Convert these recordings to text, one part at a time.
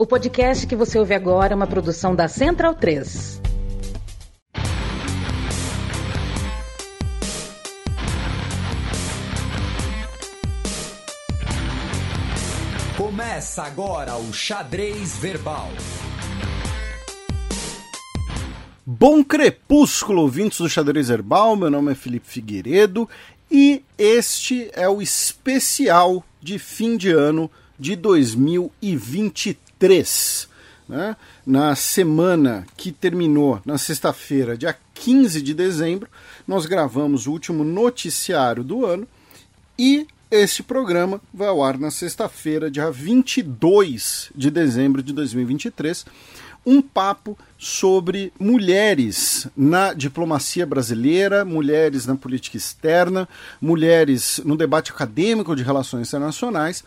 O podcast que você ouve agora é uma produção da Central 3. Começa agora o Xadrez Verbal. Bom crepúsculo, ouvintes do Xadrez Verbal. Meu nome é Felipe Figueiredo e este é o especial de fim de ano de 2023. Né? Na semana que terminou na sexta-feira, dia 15 de dezembro, nós gravamos o último noticiário do ano e este programa vai ao ar na sexta-feira, dia 22 de dezembro de 2023 um papo sobre mulheres na diplomacia brasileira, mulheres na política externa, mulheres no debate acadêmico de relações internacionais.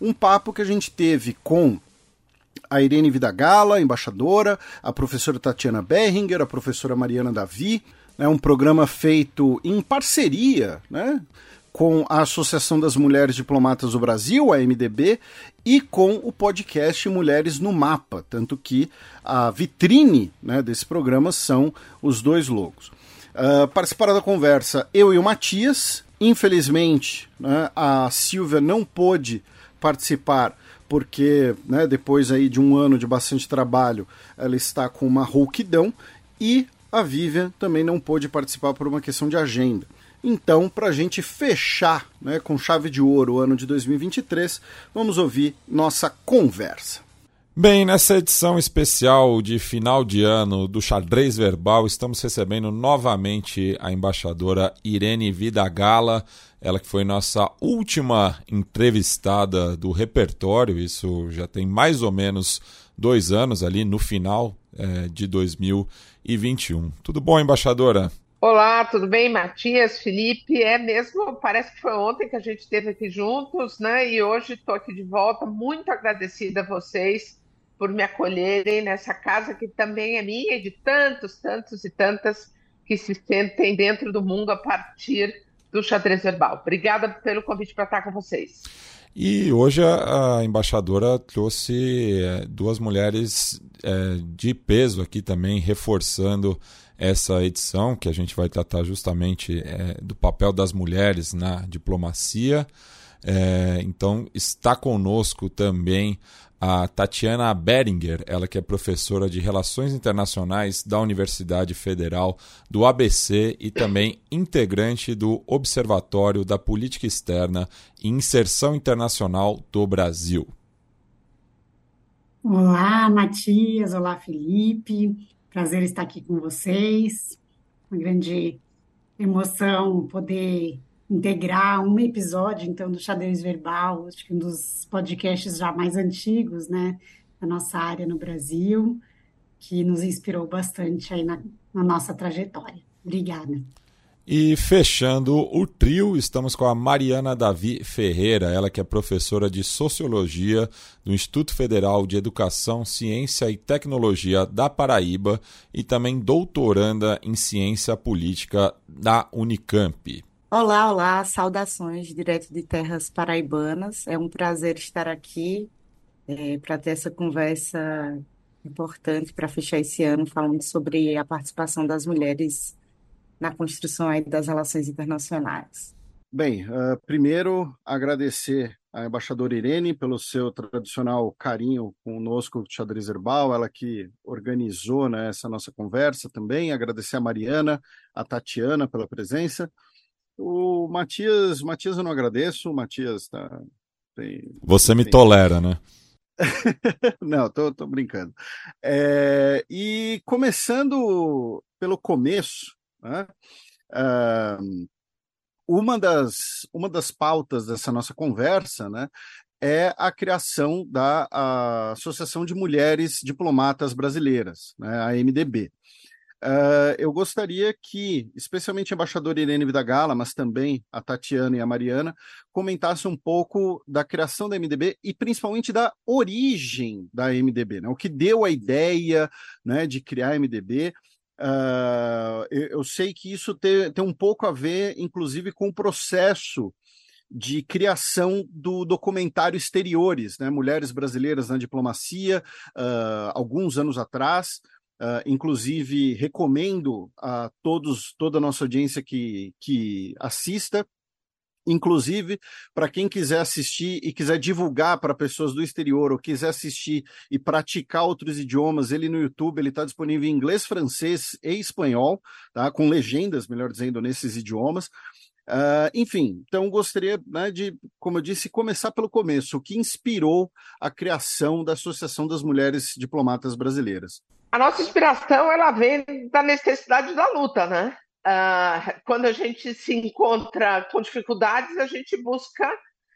Um papo que a gente teve com a Irene Vidagala, embaixadora, a professora Tatiana Berringer, a professora Mariana Davi. É um programa feito em parceria, né? com a Associação das Mulheres Diplomatas do Brasil, a MDB, e com o podcast Mulheres no Mapa, tanto que a vitrine né, desse programa são os dois logos. Uh, participaram da conversa eu e o Matias. Infelizmente, né, a Silvia não pôde participar porque né, depois aí de um ano de bastante trabalho ela está com uma rouquidão e a Vivian também não pôde participar por uma questão de agenda. Então, para a gente fechar né, com chave de ouro o ano de 2023, vamos ouvir nossa conversa. Bem, nessa edição especial de final de ano do Xadrez Verbal, estamos recebendo novamente a embaixadora Irene Vidagala, ela que foi nossa última entrevistada do repertório, isso já tem mais ou menos dois anos ali no final é, de 2021. Tudo bom, embaixadora? Olá, tudo bem, Matias, Felipe? É mesmo, parece que foi ontem que a gente esteve aqui juntos, né? E hoje estou aqui de volta, muito agradecida a vocês por me acolherem nessa casa que também é minha e de tantos, tantos e tantas que se sentem dentro do mundo a partir do xadrez verbal. Obrigada pelo convite para estar com vocês. E hoje a, embaixadora trouxe é, duas mulheres é, de peso aqui também, reforçando essa edição, que a gente vai tratar justamente é, do papel das mulheres na diplomacia. Então, está conosco também a Tatiana Beringer, ela que é professora de Relações Internacionais da Universidade Federal do ABC e também integrante do Observatório da Política Externa e Inserção Internacional do Brasil. Olá, Matias. Olá, Felipe. Prazer estar aqui com vocês. Uma grande emoção poder integrar um episódio, então, do Xadrez Verbal, acho que um dos podcasts já mais antigos, né, da nossa área no Brasil, que nos inspirou bastante aí na, na nossa trajetória. Obrigada. E fechando o trio, estamos com a Mariana Davi Ferreira, ela que é professora de Sociologia do Instituto Federal de Educação, Ciência e Tecnologia da Paraíba e também doutoranda em Ciência Política da Unicamp. Olá, olá, saudações direto de terras paraibanas. É um prazer estar aqui é, para ter essa conversa importante para fechar esse ano, falando sobre a participação das mulheres na construção das relações internacionais? Bem, uh, primeiro agradecer à embaixadora Irene pelo seu tradicional carinho conosco, Xadrez Herbal, ela que organizou né, essa nossa conversa também. Agradecer a Mariana, a Tatiana pela presença. O Matias, Matias eu não agradeço, o Matias tá. Tem, Você tem... me tolera, né? não, tô, tô brincando. É, e começando pelo começo, né? Uh, uma, das, uma das pautas dessa nossa conversa né, é a criação da a Associação de Mulheres Diplomatas Brasileiras, né, a MDB. Uh, eu gostaria que, especialmente a embaixadora Irene Vidagala, mas também a Tatiana e a Mariana, comentassem um pouco da criação da MDB e principalmente da origem da MDB, né? o que deu a ideia né, de criar a MDB Uh, eu, eu, sei que isso tem, tem, um pouco a ver, inclusive, com o processo de criação do documentário Exteriores, né? Mulheres Brasileiras na Diplomacia, uh, alguns anos atrás. Uh, inclusive, recomendo a todos, toda a nossa audiência que, que assista Inclusive, para quem quiser assistir e quiser divulgar para pessoas do exterior ou quiser assistir e praticar outros idiomas, ele no YouTube ele está disponível em inglês, francês e espanhol, tá? com legendas, melhor dizendo, nesses idiomas. Uh, enfim, então gostaria né, de, como eu disse, começar pelo começo. O que inspirou a criação da Associação das Mulheres Diplomatas Brasileiras? A nossa inspiração ela vem da necessidade da luta, né? Uh, quando a gente se encontra com dificuldades, a gente busca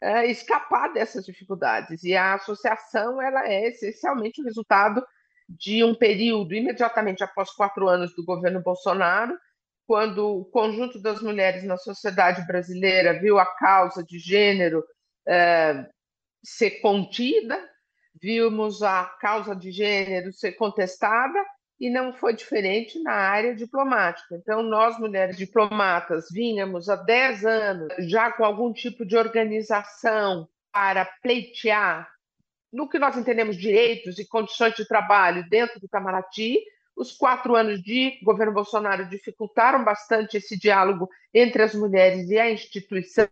uh, escapar dessas dificuldades. E a associação ela é essencialmente o resultado de um período imediatamente após quatro anos do governo Bolsonaro, quando o conjunto das mulheres na sociedade brasileira viu a causa de gênero uh, ser contida, vimos a causa de gênero ser contestada e não foi diferente na área diplomática. Então, nós, mulheres diplomatas, vínhamos há 10 anos já com algum tipo de organização para pleitear no que nós entendemos direitos e condições de trabalho dentro do Itamaraty. Os quatro anos de governo Bolsonaro dificultaram bastante esse diálogo entre as mulheres e a instituição.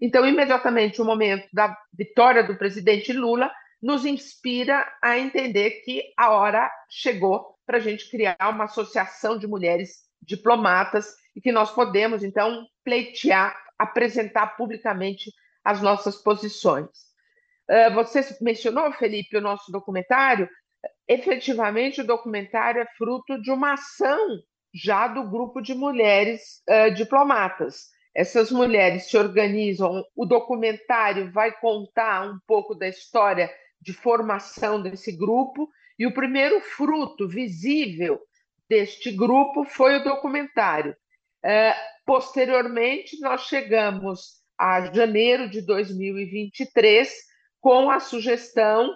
Então, imediatamente, o momento da vitória do presidente Lula nos inspira a entender que a hora chegou para a gente criar uma associação de mulheres diplomatas e que nós podemos, então, pleitear, apresentar publicamente as nossas posições. Uh, você mencionou, Felipe, o nosso documentário. Efetivamente, o documentário é fruto de uma ação já do grupo de mulheres uh, diplomatas. Essas mulheres se organizam, o documentário vai contar um pouco da história de formação desse grupo e o primeiro fruto visível deste grupo foi o documentário. É, posteriormente, nós chegamos a janeiro de 2023 com a sugestão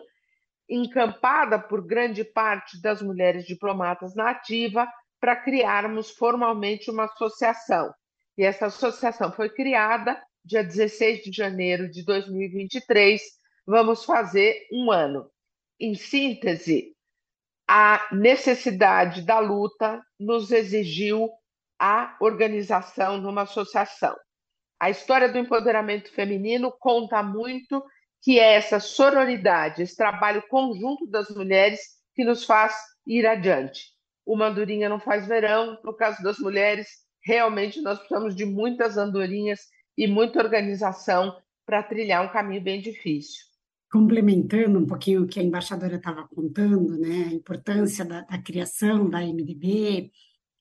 encampada por grande parte das mulheres diplomatas na ativa para criarmos formalmente uma associação. E essa associação foi criada dia 16 de janeiro de 2023. Vamos fazer um ano. Em síntese, a necessidade da luta nos exigiu a organização numa associação. A história do empoderamento feminino conta muito que é essa sororidade, esse trabalho conjunto das mulheres que nos faz ir adiante. Uma andorinha não faz verão, no caso das mulheres, realmente nós precisamos de muitas andorinhas e muita organização para trilhar um caminho bem difícil complementando um pouquinho o que a embaixadora estava contando, né, a importância da, da, criação da MDB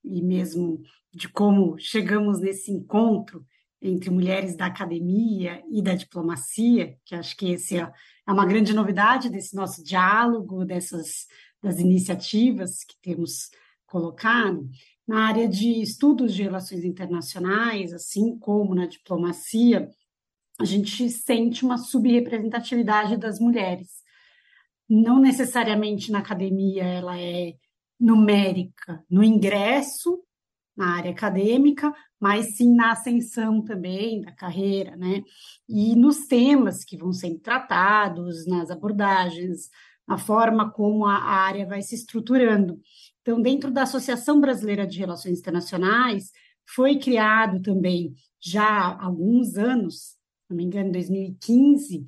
e mesmo de como chegamos nesse encontro entre mulheres da academia e da diplomacia, que acho que esse é, é uma grande novidade desse nosso diálogo, dessas das iniciativas que temos colocado na área de estudos de relações internacionais, assim como na diplomacia a gente sente uma subrepresentatividade das mulheres. Não necessariamente na academia ela é numérica no ingresso na área acadêmica, mas sim na ascensão também da carreira, né? E nos temas que vão sendo tratados, nas abordagens, na forma como a área vai se estruturando. Então, dentro da Associação Brasileira de Relações Internacionais, foi criado também já há alguns anos não me engano, em 2015,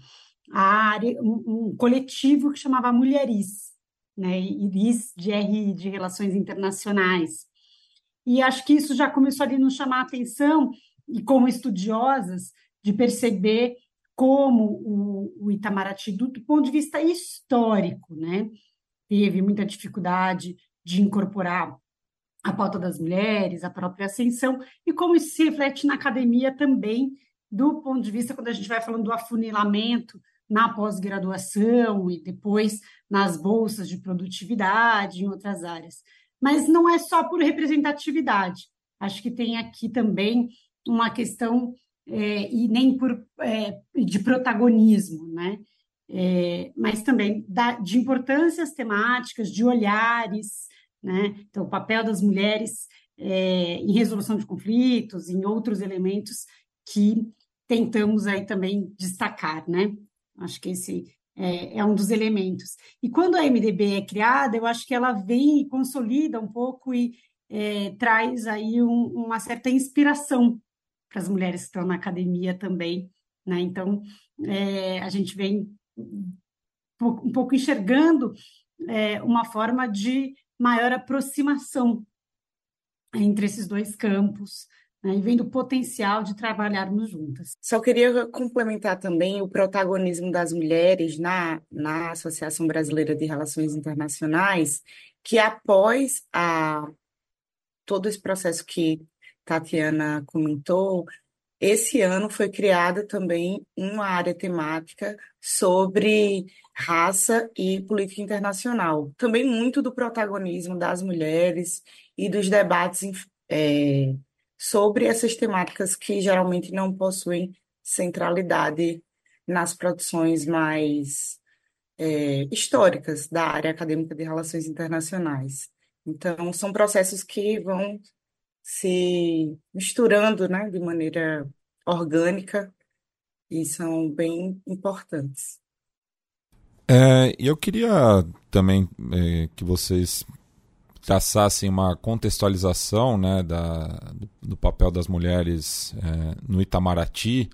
a área, um, um, coletivo que chamava Mulheris, né? Iris de R de Relações Internacionais. E acho que isso já começou ali nos chamar a atenção, e como estudiosas, de perceber como o, o Itamaraty, do, do ponto de vista histórico, né, teve muita dificuldade de incorporar a pauta das mulheres, a própria ascensão, e como isso se reflete na academia também, do ponto de vista quando a gente vai falando do afunilamento na pós-graduação e depois nas bolsas de produtividade em outras áreas. Mas não é só por representatividade. Acho que tem aqui também uma questão é, e nem por é, de protagonismo, né? É, mas também da, de importâncias temáticas, de olhares, né? Então, o papel das mulheres é, em resolução de conflitos, em outros elementos que tentamos aí também destacar, né? Acho que esse é, é, um dos elementos. E quando a MDB é criada, eu acho que ela vem e consolida um pouco e é, traz aí um, uma certa inspiração para as mulheres que estão na academia também, né? Então, é, a gente vem um pouco enxergando é, uma forma de maior aproximação entre esses dois campos, né, e vendo o potencial de trabalharmos juntas. Só queria complementar também o protagonismo das mulheres na, na Associação Brasileira de Relações Internacionais, que após a, todo esse processo que Tatiana comentou, esse ano foi criada também uma área temática sobre raça e política internacional. Também muito do protagonismo das mulheres e dos debates é, sobre essas temáticas que geralmente não possuem centralidade nas produções mais é, históricas da área acadêmica de relações internacionais. Então, são processos que vão se misturando né, de maneira orgânica e são bem importantes. É, eu queria também é, que vocês traçassem uma contextualização né, da, do, papel das mulheres é, no Itamaraty,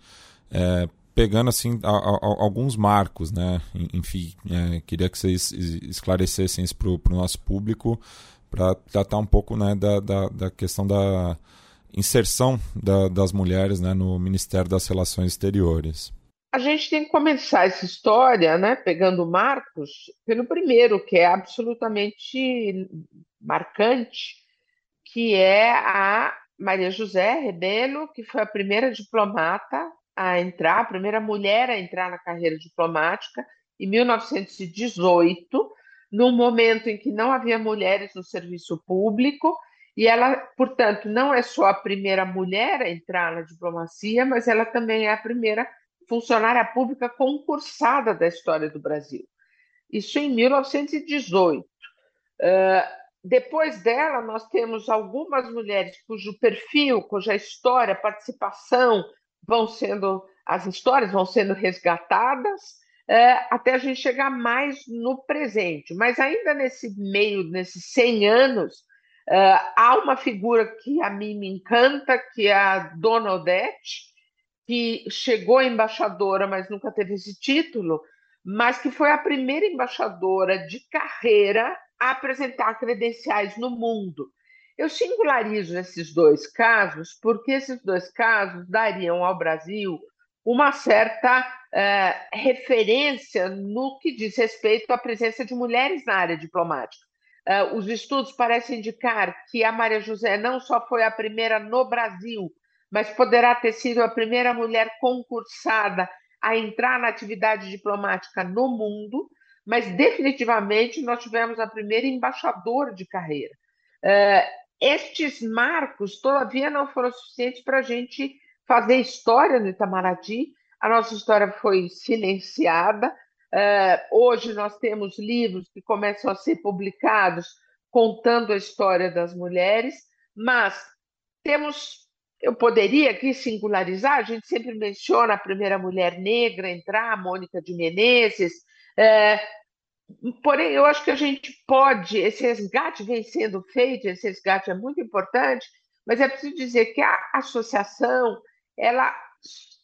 é, pegando assim a, a, alguns marcos, né? Enfim, é, queria que vocês esclarecessem isso para o nosso público, para tratar um pouco né, da, da, da questão da inserção da, das mulheres né, no Ministério das Relações Exteriores. A gente tem que começar essa história, né, pegando Marcos, pelo primeiro, que é absolutamente marcante, que é a Maria José Rebelo, que foi a primeira diplomata a entrar, a primeira mulher a entrar na carreira diplomática, em 1918, num momento em que não havia mulheres no serviço público, e ela, portanto, não é só a primeira mulher a entrar na diplomacia, mas ela também é a primeira funcionária pública concursada da história do Brasil. Isso em 1918. Uh, depois dela, nós temos algumas mulheres cujo perfil, cuja história, participação vão sendo, as histórias vão sendo resgatadas, uh, até a gente chegar mais no presente. Mas ainda nesse meio, nesses 100 anos, uh, há uma figura que a mim me encanta, que é a Dona Odete, que chegou embaixadora, mas nunca teve esse título, mas que foi a primeira embaixadora de carreira a apresentar credenciais no mundo. Eu singularizo esses dois casos porque esses dois casos dariam ao Brasil uma certa é, referência no que diz respeito à presença de mulheres na área diplomática. É, os estudos parecem indicar que a Maria José não só foi a primeira no Brasil mas poderá ter sido a primeira mulher concursada a entrar na atividade diplomática no mundo, mas definitivamente nós tivemos a primeira embaixadora de carreira. Uh, estes marcos, todavia, não foram suficientes para a gente fazer história no Itamaraty. A nossa história foi silenciada. Uh, hoje nós temos livros que começam a ser publicados contando a história das mulheres, mas temos eu poderia aqui singularizar, a gente sempre menciona a primeira mulher negra a entrar, a Mônica de Menezes, é, porém eu acho que a gente pode, esse resgate vem sendo feito, esse resgate é muito importante, mas é preciso dizer que a associação, ela,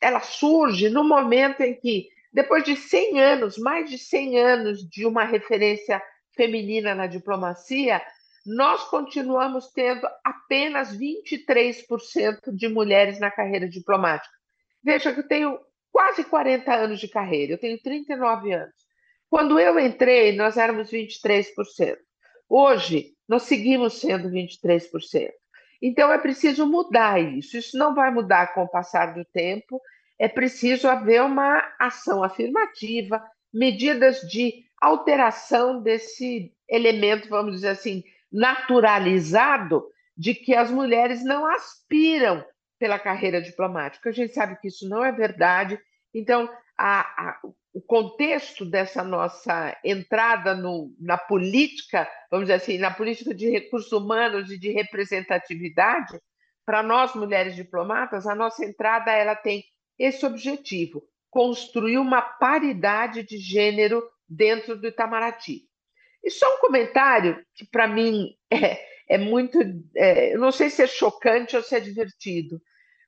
ela surge no momento em que, depois de 100 anos, mais de 100 anos de uma referência feminina na diplomacia, nós continuamos tendo apenas 23% de mulheres na carreira diplomática. Veja que eu tenho quase 40 anos de carreira, eu tenho 39 anos. Quando eu entrei, nós éramos 23%. Hoje, nós seguimos sendo 23%. Então, é preciso mudar isso. Isso não vai mudar com o passar do tempo. É preciso haver uma ação afirmativa, medidas de alteração desse elemento, vamos dizer assim, naturalizado de que as mulheres não aspiram pela carreira diplomática. A gente sabe que isso não é verdade. Então, a, a, o contexto dessa nossa entrada no, na política, vamos dizer assim, na política de recursos humanos e de representatividade, para nós mulheres diplomatas, a nossa entrada ela tem esse objetivo, construir uma paridade de gênero dentro do Itamaraty. E só um comentário que, para mim, é, é muito. É, eu não sei se é chocante ou se é divertido.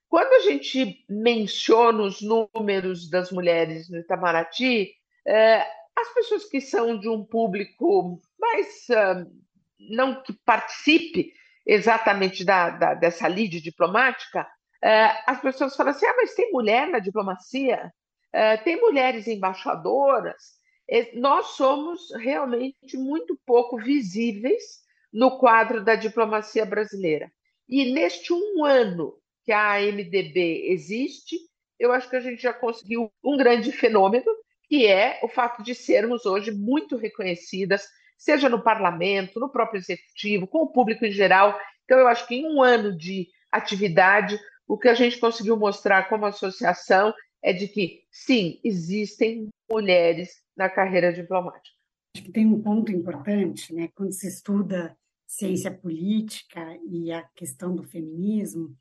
Quando a gente menciona os números das mulheres no Itamaraty, é, as pessoas que são de um público mais. Uh, não que participe exatamente da, da, dessa lide diplomática, uh, as pessoas falam assim: ah, mas tem mulher na diplomacia? Uh, tem mulheres embaixadoras? nós somos realmente muito pouco visíveis no quadro da diplomacia brasileira. E neste um ano que a AMDB existe, eu acho que a gente já conseguiu um grande fenômeno, que é o fato de sermos hoje muito reconhecidas, seja no parlamento, no próprio executivo, com o público em geral. Então, eu acho que em um ano de atividade, o que a gente conseguiu mostrar como associação é de que, sim, existem mulheres na carreira diplomática. Acho que tem um ponto importante, né? Quando se estuda ciência política e a questão do feminismo,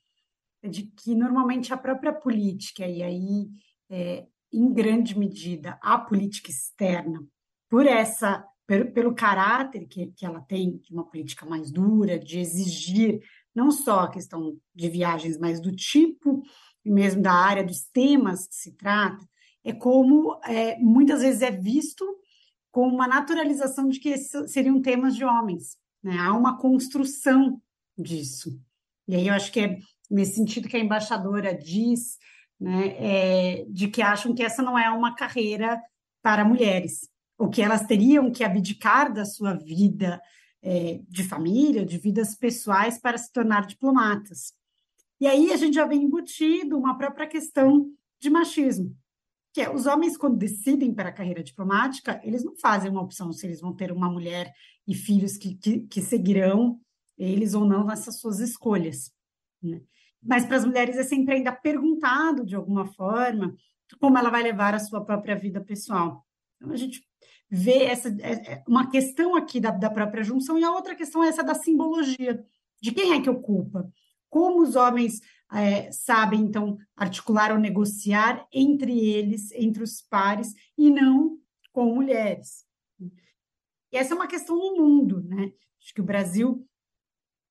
de que normalmente a própria política, e aí, é, em grande medida, a política externa, por essa pelo, pelo caráter que, que ela tem, de uma política mais dura, de exigir não só a questão de viagens, mas do tipo e mesmo da área dos temas que se trata, é como é, muitas vezes é visto como uma naturalização de que esses seriam temas de homens. Né? Há uma construção disso. E aí eu acho que é nesse sentido que a embaixadora diz, né, é, de que acham que essa não é uma carreira para mulheres, ou que elas teriam que abdicar da sua vida é, de família, de vidas pessoais, para se tornar diplomatas. E aí a gente já vem embutido uma própria questão de machismo, que é os homens, quando decidem para a carreira diplomática, eles não fazem uma opção se eles vão ter uma mulher e filhos que, que, que seguirão eles ou não nessas suas escolhas. Né? Mas para as mulheres é sempre ainda perguntado, de alguma forma, como ela vai levar a sua própria vida pessoal. Então, a gente vê essa é, é uma questão aqui da, da própria junção, e a outra questão é essa da simbologia, de quem é que ocupa como os homens é, sabem, então, articular ou negociar entre eles, entre os pares, e não com mulheres. E essa é uma questão no mundo, né? Acho que o Brasil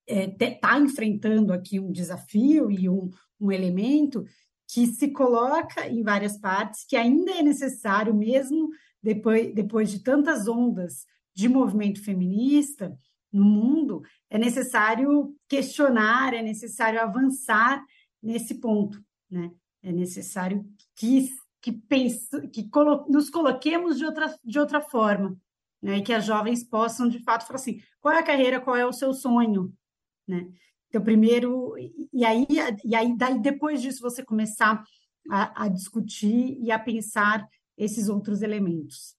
está é, tá enfrentando aqui um desafio e um, um elemento que se coloca em várias partes, que ainda é necessário, mesmo depois, depois de tantas ondas de movimento feminista, no mundo, é necessário questionar, é necessário avançar nesse ponto, né? É necessário que que, pense, que colo, nos coloquemos de outra, de outra forma, né? Que as jovens possam, de fato, falar assim, qual é a carreira, qual é o seu sonho, né? Então, primeiro, e aí, e aí daí, depois disso, você começar a, a discutir e a pensar esses outros elementos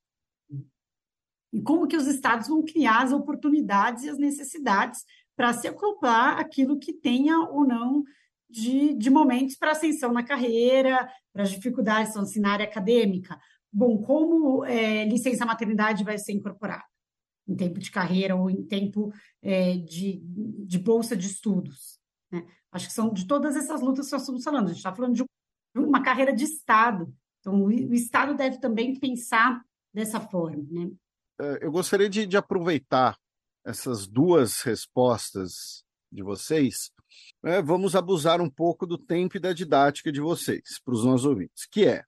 e como que os estados vão criar as oportunidades e as necessidades para se acoplar aquilo que tenha ou não de, de momentos para ascensão na carreira, para as dificuldades na área acadêmica. Bom, como é, licença maternidade vai ser incorporada? Em tempo de carreira ou em tempo é, de, de bolsa de estudos? Né? Acho que são de todas essas lutas que nós estamos falando. A gente está falando de uma carreira de Estado. Então, o, Estado deve também pensar dessa forma. Né? Eh, eu gostaria de, de aproveitar essas duas respostas de vocês. Né? Vamos abusar um pouco do tempo e da didática de vocês, para os nossos ouvintes, que é.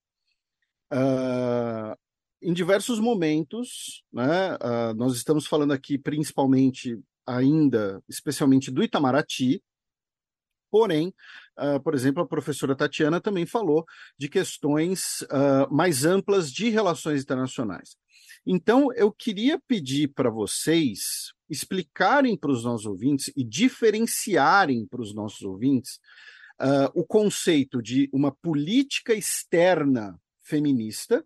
Uh, em diversos momentos, né, uh, nós estamos falando aqui principalmente ainda, especialmente do Itamaraty, porém, uh, por exemplo, a professora Tatiana também falou de questões mais amplas de relações internacionais. Então, eu queria pedir para vocês explicarem para os nossos ouvintes e diferenciarem para os nossos ouvintes uh, o conceito de uma política externa feminista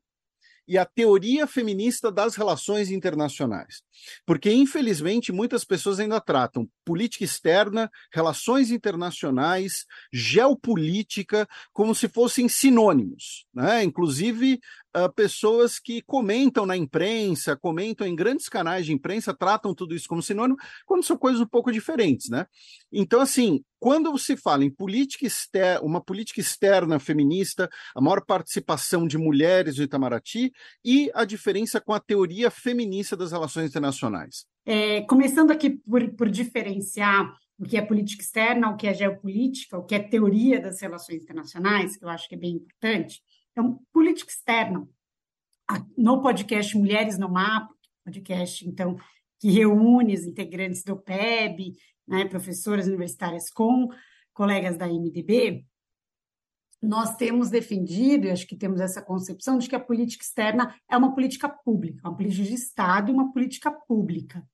e a teoria feminista das relações internacionais. Porque, infelizmente, muitas pessoas ainda tratam política externa, relações internacionais, geopolítica, como se fossem sinônimos. Né? Inclusive, uh, pessoas que comentam na imprensa, comentam em grandes canais de imprensa, tratam tudo isso como sinônimo, quando são coisas um pouco diferentes, né? Então, assim, quando se fala em política externa, uma política externa feminista, a maior participação de mulheres no Itamaraty e a diferença com a teoria feminista das relações internacionais. É, começando aqui por, por diferenciar o que é política externa, o que é geopolítica, o que é teoria das relações internacionais, que eu acho que é bem importante. Então, política externa, no podcast Mulheres no Mapa, podcast, então, que reúne os integrantes do PEB, né, professoras universitárias com colegas da MDB, nós temos defendido, e acho que temos essa concepção, de que a política externa é uma política pública, uma política de Estado e uma política pública,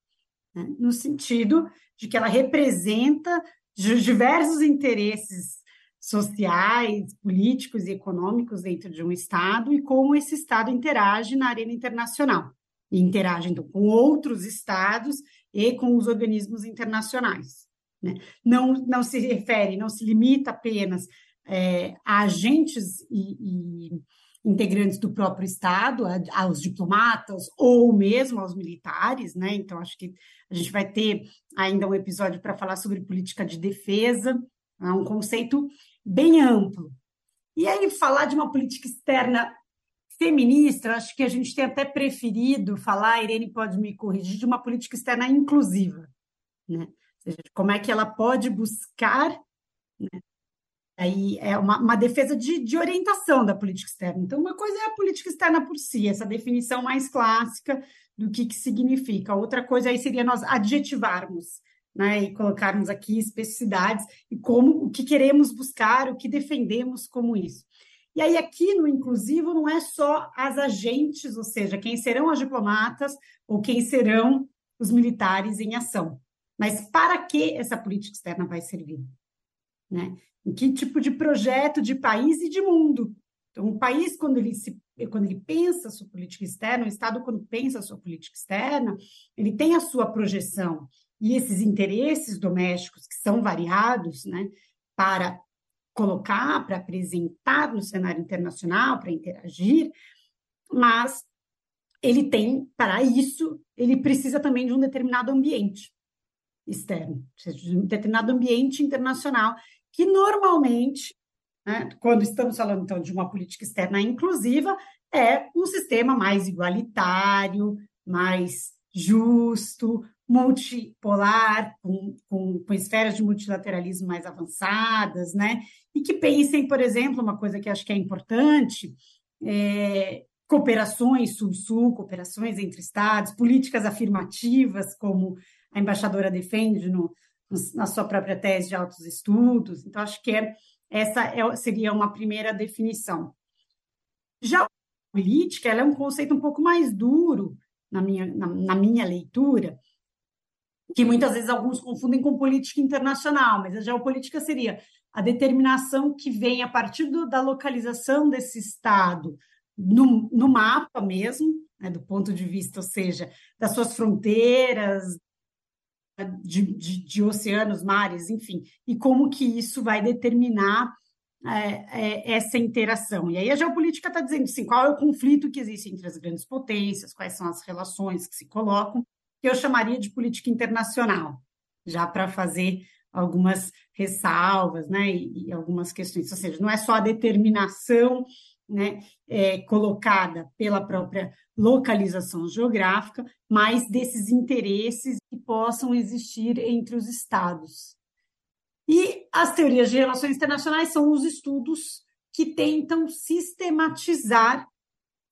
né, no sentido de que ela representa diversos interesses sociais, políticos e econômicos dentro de um Estado e como esse Estado interage na arena internacional. Interage, então, com outros Estados e com os organismos internacionais. Né? Não, não se refere, não se limita apenas é, a agentes e, e, integrantes do próprio Estado, a, aos diplomatas ou mesmo aos militares, né? Então, acho que a gente vai ter ainda um episódio para falar sobre política de defesa, é um conceito bem amplo. E aí, falar de uma política externa feminista, acho que a gente tem até preferido falar, a Irene pode me corrigir, de uma política externa inclusiva, né? Ou seja, como é que ela pode buscar né? aí é uma, uma defesa de, de, orientação da política externa. Então, uma coisa é a política externa por si, essa definição mais clássica do que, que significa. Outra coisa aí seria nós adjetivarmos, né, e colocarmos aqui especificidades e como o que queremos buscar, o que defendemos como isso. E aí, aqui no inclusivo, não é só as agentes, ou seja, quem serão as diplomatas ou quem serão os militares em ação. Mas para que essa política externa vai servir? Né? Em que tipo de projeto de país e de mundo? Então, um país, quando ele, se, quando ele pensa a sua política externa, o Estado, quando pensa a sua política externa, ele tem a sua projeção. E esses interesses domésticos, que são variados, né, para colocar, para apresentar no cenário internacional, para interagir, mas ele tem, para isso, ele precisa também de um determinado ambiente externo, de um determinado ambiente internacional, que normalmente, né, quando estamos falando então de uma política externa inclusiva, é um sistema mais igualitário, mais justo, multipolar, com, com, com, esferas de multilateralismo mais avançadas, né? E que pensem, por exemplo, uma coisa que acho que é importante, é, cooperações sul-sul, cooperações entre estados, políticas afirmativas, como a embaixadora defende no, na sua própria tese de altos estudos. Então, acho que é, essa é, seria uma primeira definição. Já a política, ela é um conceito um pouco mais duro, na minha, na, na minha leitura, que muitas vezes alguns confundem com política internacional, mas a geopolítica seria a determinação que vem a partir do, da localização desse Estado no, no mapa mesmo, né, do ponto de vista, ou seja, das suas fronteiras, de, de, de oceanos, mares, enfim, e como que isso vai determinar é, é, essa interação. E aí a geopolítica está dizendo assim, qual é o conflito que existe entre as grandes potências, quais são as relações que se colocam, que eu chamaria de política internacional, já para fazer algumas ressalvas né, e, e, algumas questões. Ou seja, não é só a determinação né, é, colocada pela própria localização geográfica, mas desses interesses que possam existir entre os estados. E as teorias de relações internacionais são os estudos que tentam sistematizar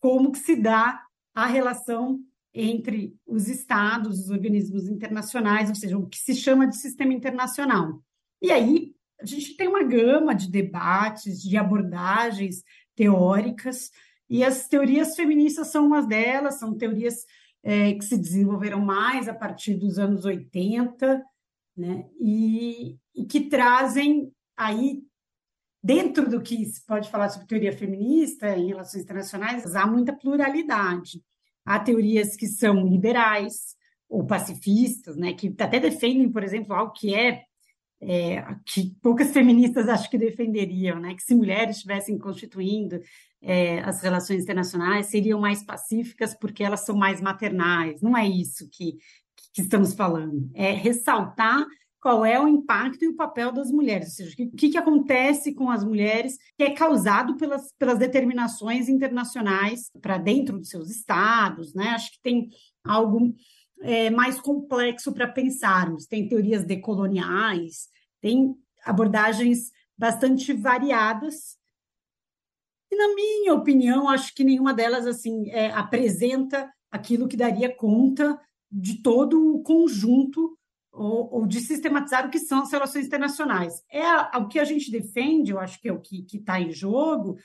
como que se dá a relação entre os estados, os organismos internacionais, ou seja, o que se chama de sistema internacional. E aí a gente tem uma gama de debates, de abordagens teóricas, e as teorias feministas são uma delas, são teorias é, que se desenvolveram mais a partir dos anos 80, né, e, e que trazem aí dentro do que se pode falar sobre teoria feminista em relações internacionais, há muita pluralidade. Há teorias que são liberais ou pacifistas, né, que até defendem, por exemplo, algo que é, é que poucas feministas acho que defenderiam, né, que se mulheres estivessem constituindo é, as relações internacionais seriam mais pacíficas porque elas são mais maternais. Não é isso que, que estamos falando. É ressaltar qual é o impacto e o papel das mulheres, ou seja, o que, que acontece com as mulheres que é causado pelas, pelas determinações internacionais para dentro dos seus estados, né? Acho que tem algo é, mais complexo para pensarmos. Tem teorias decoloniais, tem abordagens bastante variadas. E, na minha opinião, acho que nenhuma delas assim é, apresenta aquilo que daria conta de todo o conjunto ou, ou, de sistematizar o que são as relações internacionais. É a, o que a gente defende, eu acho que é o que está em jogo,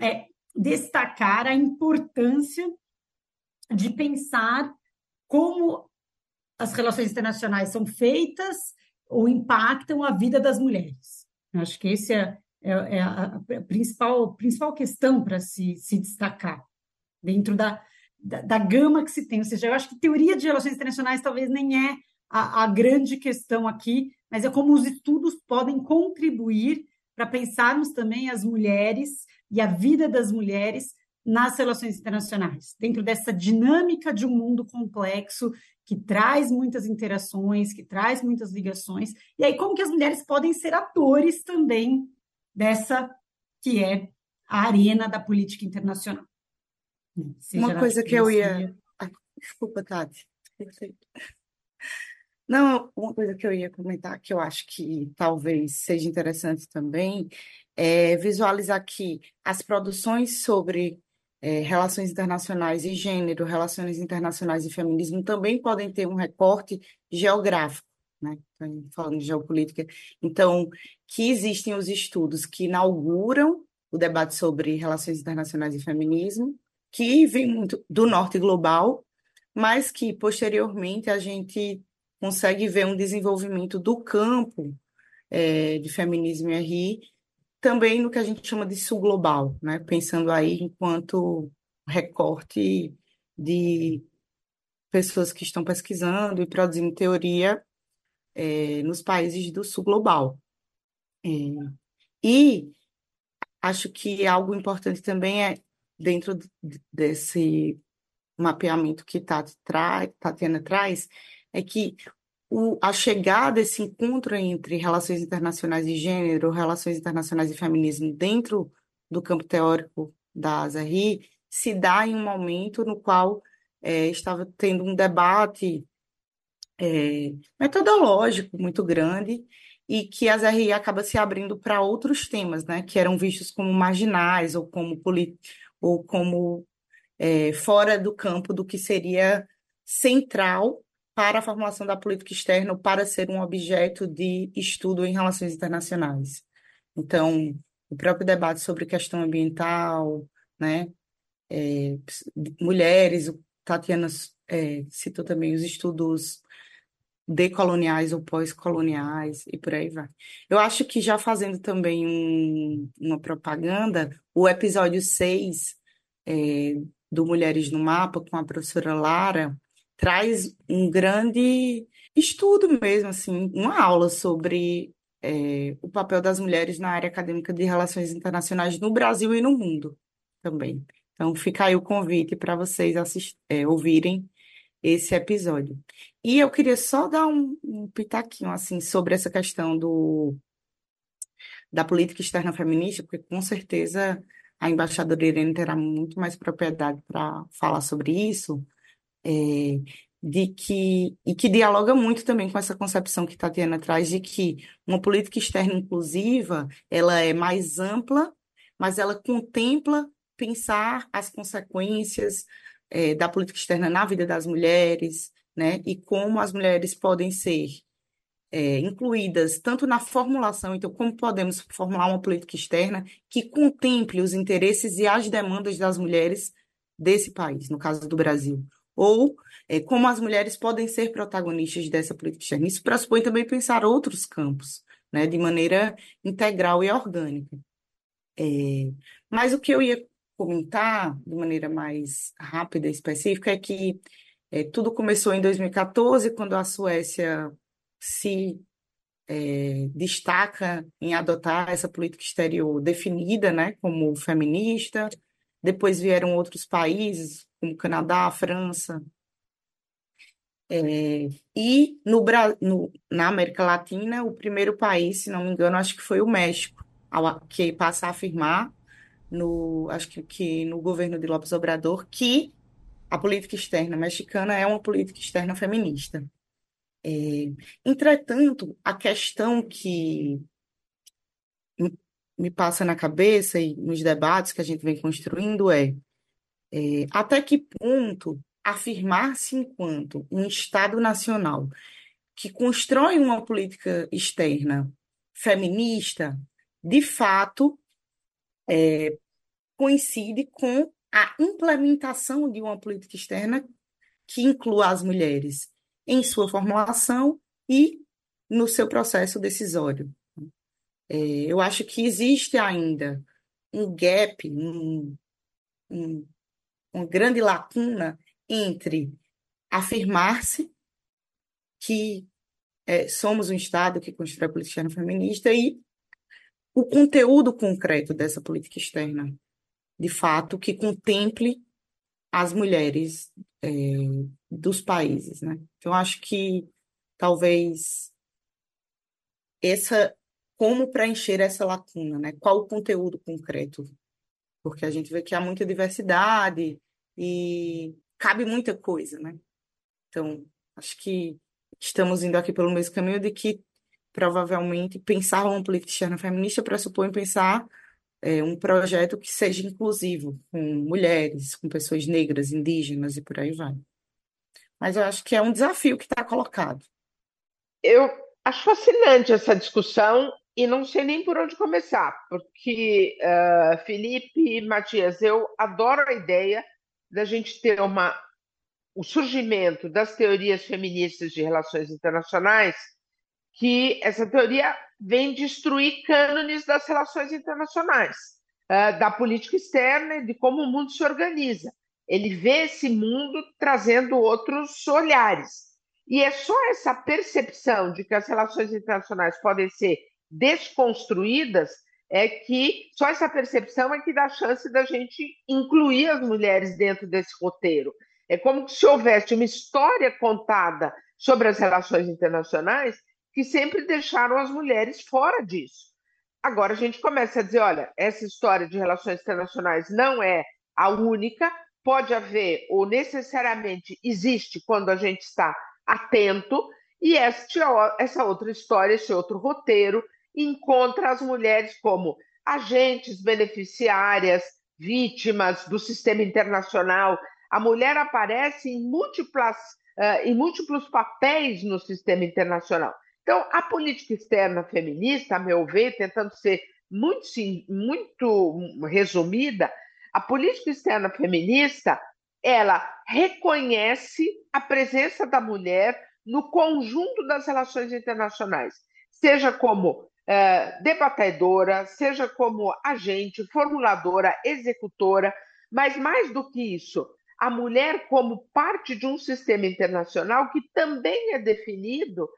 é destacar a importância de pensar como as relações internacionais são feitas ou impactam a vida das mulheres. Eu acho que esse é, é, é a, principal, principal questão para se, se destacar dentro da, da, da, gama que se tem. Ou seja, eu acho que teoria de relações internacionais talvez nem é a, a grande questão aqui, mas é como os estudos podem contribuir para pensarmos também as mulheres e a vida das mulheres nas relações internacionais, dentro dessa dinâmica de um mundo complexo que traz muitas interações, que traz muitas ligações, e aí como que as mulheres podem ser atores também dessa que é a arena da política internacional. Seja Uma coisa que eu ia... desculpa, Tati. Não, uma coisa que eu ia comentar, que eu acho que talvez seja interessante também, é visualizar que as produções sobre é, relações internacionais e gênero, relações internacionais e feminismo também podem ter um recorte geográfico, né? Falando de geopolítica. Então, que existem os estudos que inauguram o debate sobre relações internacionais e feminismo, que vem muito do norte global, mas que posteriormente a gente consegue ver um desenvolvimento do campo é, de feminismo RI também no que a gente chama de sul global, né? pensando aí enquanto recorte de pessoas que estão pesquisando e produzindo teoria é, nos países do sul global. É, e acho que algo importante também é, dentro desse mapeamento que Tati tra Tatiana traz, é que o, a chegada desse encontro entre relações internacionais e gênero, relações internacionais e feminismo dentro do campo teórico da ASRI se dá em um momento no qual é, estava tendo um debate é, metodológico muito grande e que a ZRI acaba se abrindo para outros temas, né, que eram vistos como marginais ou como, ou como é, fora do campo do que seria central para a formulação da política externa para ser um objeto de estudo em relações internacionais. Então, o próprio debate sobre questão ambiental, né, é, mulheres, o Tatiana é, citou também os estudos decoloniais ou pós-coloniais e por aí vai. Eu acho que já fazendo também um, uma propaganda, o episódio 6 é, do Mulheres no Mapa, com a professora Lara, traz um grande estudo mesmo, assim, uma aula sobre é, o papel das mulheres na área acadêmica de relações internacionais no Brasil e no mundo também. Então, fica aí o convite para vocês é, ouvirem esse episódio. E eu queria só dar um, um pitaquinho assim sobre essa questão do da política externa feminista, porque com certeza a embaixadora Irene terá muito mais propriedade para falar sobre isso, é, de que e que dialoga muito também com essa concepção que Tatiana traz de que uma política externa inclusiva ela é mais ampla, mas ela contempla pensar as consequências é, da política externa na vida das mulheres, né, e como as mulheres podem ser é, incluídas tanto na formulação, então como podemos formular uma política externa que contemple os interesses e as demandas das mulheres desse país, no caso do Brasil ou é, como as mulheres podem ser protagonistas dessa política externa. Isso pressupõe também pensar outros campos, né, de maneira integral e orgânica. É, mas o que eu ia comentar de maneira mais rápida e específica é que é, tudo começou em 2014, quando a Suécia se é, destaca em adotar essa política exterior definida né, como feminista, depois vieram outros países, como Canadá, França. É, e no, no, na América Latina, o primeiro país, se não me engano, acho que foi o México, que passa a afirmar, no, acho que, que no governo de López Obrador, que a política externa mexicana é uma política externa feminista. É, entretanto, a questão que me passa na cabeça e nos debates que a gente vem construindo é, é até que ponto afirmar-se enquanto um Estado nacional que constrói uma política externa feminista, de fato, é, coincide com a implementação de uma política externa que inclua as mulheres em sua formulação e no seu processo decisório. É, eu acho que existe ainda um gap, um, um, uma grande lacuna entre afirmar-se que é, somos um Estado que constrói a política externa feminista e o conteúdo concreto dessa política externa, de fato, que contemple as mulheres é, dos países, né? Então, acho que talvez essa como preencher essa lacuna, né? Qual o conteúdo concreto? Porque a gente vê que há muita diversidade e cabe muita coisa, né? Então, acho que estamos indo aqui pelo mesmo caminho de que provavelmente pensar uma política externa feminista pressupõe pensar é, um projeto que seja inclusivo, com mulheres, com pessoas negras, indígenas e por aí vai. Mas eu acho que é um desafio que está colocado. Eu acho fascinante essa discussão e não sei nem por onde começar, porque, uh, Felipe e Matias, eu adoro a ideia da gente ter uma, o surgimento das teorias feministas de relações internacionais, que essa teoria vem destruir cânones das relações internacionais, uh, da política externa e de como o mundo se organiza. Ele vê esse mundo trazendo outros olhares. E é só essa percepção de que as relações internacionais podem ser desconstruídas é que só essa percepção é que dá chance da gente incluir as mulheres dentro desse roteiro. É como se houvesse uma história contada sobre as relações internacionais que sempre deixaram as mulheres fora disso. Agora a gente começa a dizer, olha, essa história de relações internacionais não é a única, pode haver ou necessariamente existe quando a gente está atento, e essa outra história, esse outro roteiro, encontra as mulheres como agentes beneficiárias, vítimas do sistema internacional. A mulher aparece em, múltiplas, uh, em múltiplos papéis no sistema internacional. Então, a política externa feminista, a meu ver, tentando ser muito, muito resumida, a política externa feminista ela reconhece a presença da mulher no conjunto das relações internacionais, seja como é, debatedora, seja como agente, formuladora, executora, mas mais do que isso, a mulher como parte de um sistema internacional que também é definido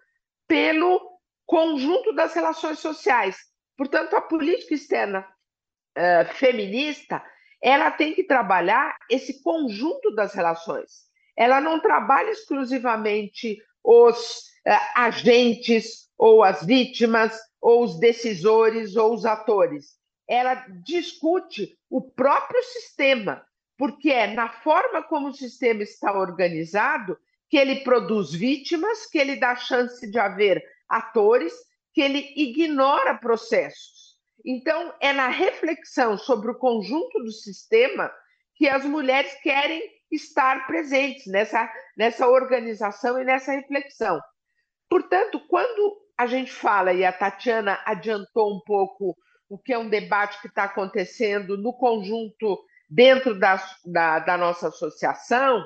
pelo conjunto das relações sociais. Portanto, a política externa é, feminista ela tem que trabalhar esse conjunto das relações. Ela não trabalha exclusivamente os agentes ou as vítimas ou os decisores ou os atores. Ela discute o próprio sistema, porque é na forma como o sistema está organizado que ele produz vítimas, que ele dá chance de haver atores, que ele ignora processos. Então, é na reflexão sobre o conjunto do sistema que as mulheres querem estar presentes nessa, nessa organização e nessa reflexão. Portanto, quando a gente fala, e a Tatiana adiantou um pouco o que é um debate que está acontecendo no conjunto dentro da, da, da nossa associação,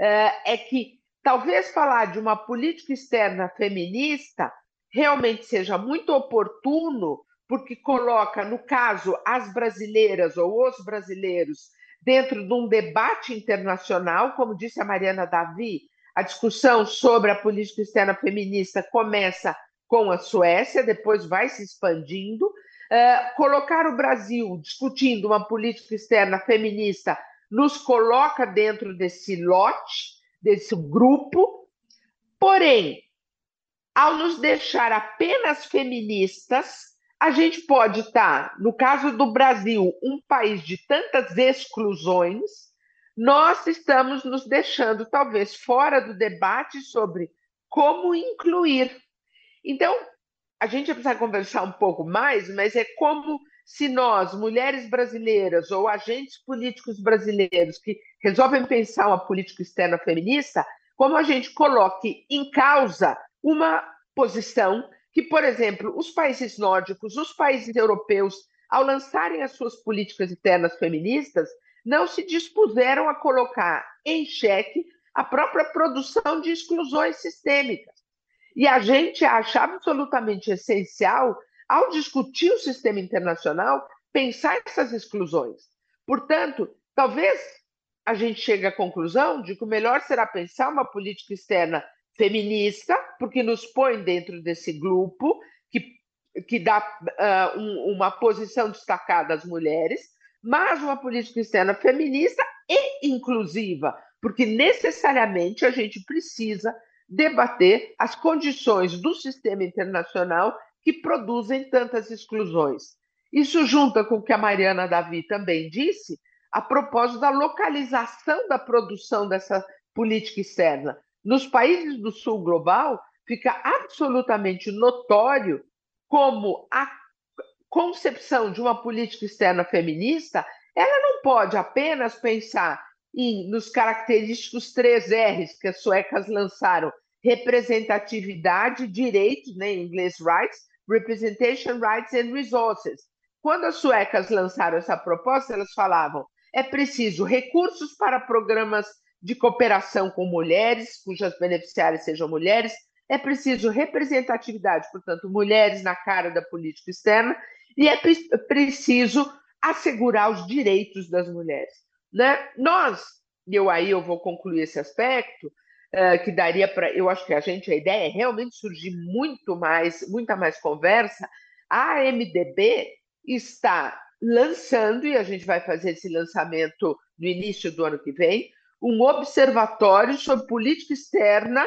é, é que talvez falar de uma política externa feminista realmente seja muito oportuno, porque coloca, no caso, as brasileiras ou os brasileiros dentro de um debate internacional, como disse a Mariana Davi, a discussão sobre a política externa feminista começa com a Suécia, depois vai se expandindo, Uh, colocar o Brasil discutindo uma política externa feminista nos coloca dentro desse lote, desse grupo, porém, ao nos deixar apenas feministas, a gente pode estar, no caso do Brasil, um país de tantas exclusões, nós estamos nos deixando talvez fora do debate sobre como incluir. Então, a gente vai precisar conversar um pouco mais, mas é como se nós, mulheres brasileiras ou agentes políticos brasileiros que resolvem pensar uma política externa feminista, como a gente coloque em causa uma posição que, por exemplo, os países nórdicos, os países europeus, ao lançarem as suas políticas internas feministas, não se dispuseram a colocar em xeque a própria produção de exclusões sistêmicas. E a gente acha absolutamente essencial, ao discutir o sistema internacional, pensar essas exclusões. Portanto, talvez a gente chegue à conclusão de que o melhor será pensar uma política externa feminista, porque nos põe dentro desse grupo que, que dá uh, um, uma posição destacada às mulheres, mas uma política externa feminista e inclusiva, porque necessariamente a gente precisa debater as condições do sistema internacional que produzem tantas exclusões. Isso junta com o que a Mariana Davi também disse, a propósito da localização da produção dessa política externa. Nos países do sul global, fica absolutamente notório como a concepção de uma política externa feminista ela não pode apenas pensar em, nos característicos três R's que as suecas lançaram: representatividade, direitos, né, em inglês rights, representation, rights and resources. Quando as suecas lançaram essa proposta, elas falavam: é preciso recursos para programas de cooperação com mulheres, cujas beneficiárias sejam mulheres, é preciso representatividade, portanto, mulheres na cara da política externa, e é preciso assegurar os direitos das mulheres. Né? Nós, e eu aí eu vou concluir esse aspecto, uh, que daria para, eu acho que a gente, a ideia é realmente surgir muito mais, muita mais conversa. A MDB está lançando, e a gente vai fazer esse lançamento no início do ano que vem, um observatório sobre política externa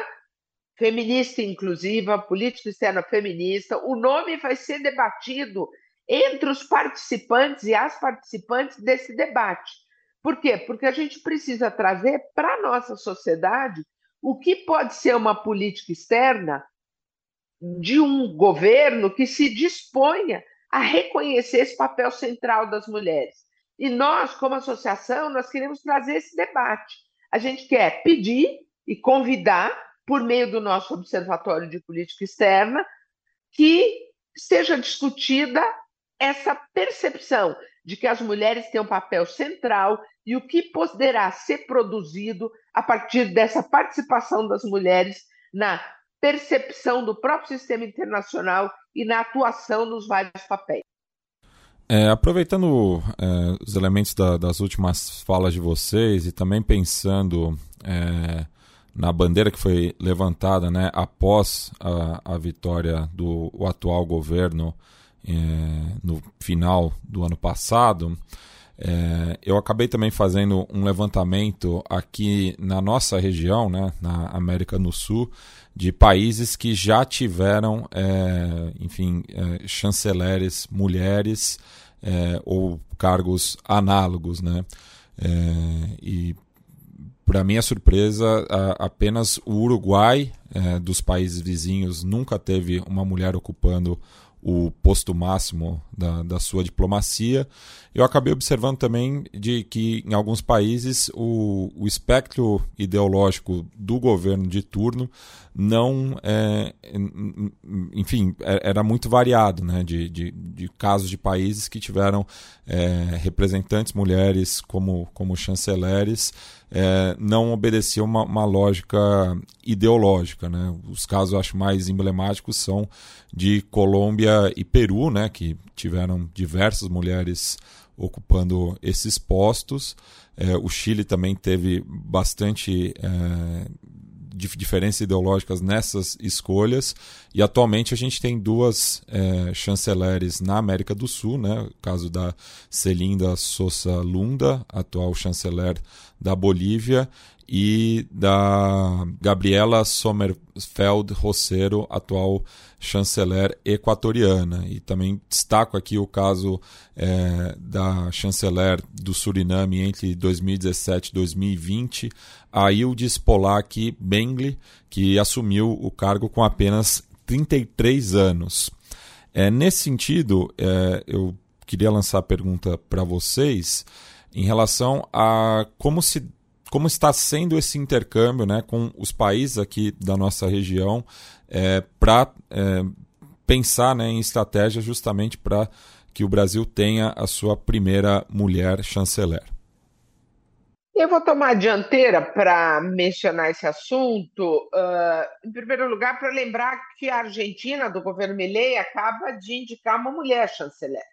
feminista inclusiva, política externa feminista. O nome vai ser debatido entre os participantes e as participantes desse debate. Por quê? Porque a gente precisa trazer para a nossa sociedade o que pode ser uma política externa de um governo que se disponha a reconhecer esse papel central das mulheres. E nós, como associação, nós queremos trazer esse debate. A gente quer pedir e convidar, por meio do nosso Observatório de Política Externa, que seja discutida essa percepção de que as mulheres têm um papel central e o que poderá ser produzido a partir dessa participação das mulheres na percepção do próprio sistema internacional e na atuação nos vários papéis. É, aproveitando é, os elementos da, das últimas falas de vocês e também pensando é, na bandeira que foi levantada né, após a, a vitória do atual governo no final do ano passado, é, eu acabei também fazendo um levantamento aqui na nossa região, né, na América do Sul, de países que já tiveram, é, enfim, é, chanceleres mulheres é, ou cargos análogos, né? É, e para minha surpresa, apenas o Uruguai é, dos países vizinhos nunca teve uma mulher ocupando o posto máximo da, da sua diplomacia. Eu acabei observando também de que em alguns países o, o espectro ideológico do governo de turno não, é, enfim, é, era muito variado, né? De, de, de casos de países que tiveram é, representantes mulheres como, como chanceleres é, não obedeciam uma, uma, lógica ideológica, né? Os casos acho mais emblemáticos são de Colômbia e Peru, né? Que tiveram diversas mulheres ocupando esses postos. É, o Chile também teve bastante é, diferenças ideológicas nessas escolhas. E atualmente a gente tem duas é, chanceleres na América do Sul, né? o caso da Celinda Sousa Lunda, atual chanceler da Bolívia, e da Gabriela Sommerfeld Rossero, atual chanceler equatoriana. E também destaco aqui o caso é, da chanceler do Suriname entre 2017 e 2020, a Polak Bengli, que assumiu o cargo com apenas 33 anos. É, nesse sentido, é, eu queria lançar a pergunta para vocês em relação a como se como está sendo esse intercâmbio né, com os países aqui da nossa região é, para é, pensar né, em estratégia justamente para que o Brasil tenha a sua primeira mulher chanceler. Eu vou tomar a dianteira para mencionar esse assunto. Uh, em primeiro lugar, para lembrar que a Argentina, do governo Milei, acaba de indicar uma mulher chanceler.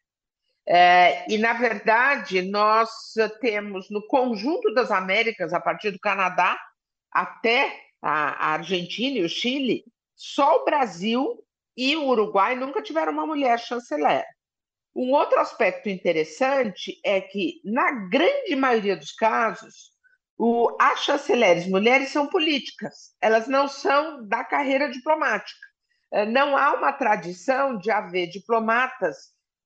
É, e, na verdade, nós temos no conjunto das Américas, a partir do Canadá até a, Argentina e o Chile, só o Brasil e o Uruguai nunca tiveram uma mulher chanceler. Um outro aspecto interessante é que, na grande maioria dos casos, o, as chanceleres mulheres são políticas, elas não são da carreira diplomática. É, não há uma tradição de haver diplomatas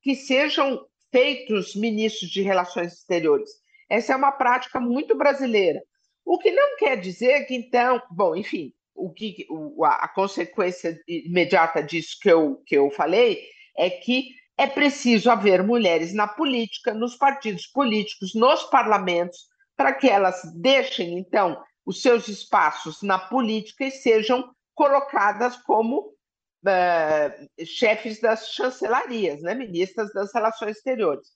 que sejam feitos ministros de relações exteriores. Essa é uma prática muito brasileira. O que não quer dizer que, então, bom, enfim, o que, a consequência imediata disso que eu, que eu falei é que é preciso haver mulheres na política, nos partidos políticos, nos parlamentos, para que elas deixem, então, os seus espaços na política e sejam colocadas como uh, chefes das chancelarias, né, ministras das relações exteriores.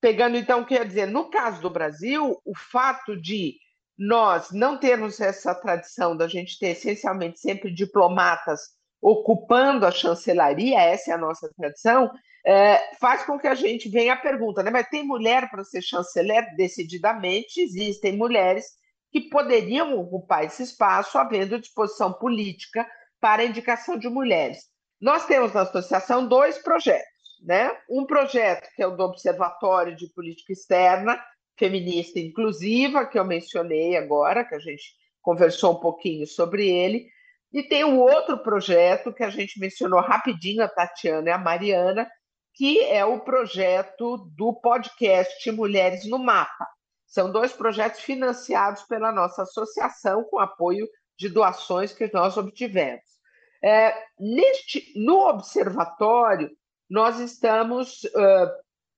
Pegando então, quer dizer, no caso do Brasil, o fato de nós não termos essa tradição da gente ter essencialmente sempre diplomatas ocupando a chancelaria, essa é a nossa tradição, é, faz com que a gente venha a pergunta, né? Mas tem mulher para ser chanceler? Decididamente existem mulheres que poderiam ocupar esse espaço, havendo disposição política para a indicação de mulheres. Nós temos na associação dois projetos, né? Um projeto que é o do Observatório de Política Externa, feminista inclusiva, que eu mencionei agora, que a gente conversou um pouquinho sobre ele, e tem um outro projeto que a gente mencionou rapidinho, a Tatiana e a Mariana, que é o projeto do podcast Mulheres no Mapa. São dois projetos financiados pela nossa associação, com apoio de doações que nós obtivemos. É, neste, no observatório, nós estamos uh,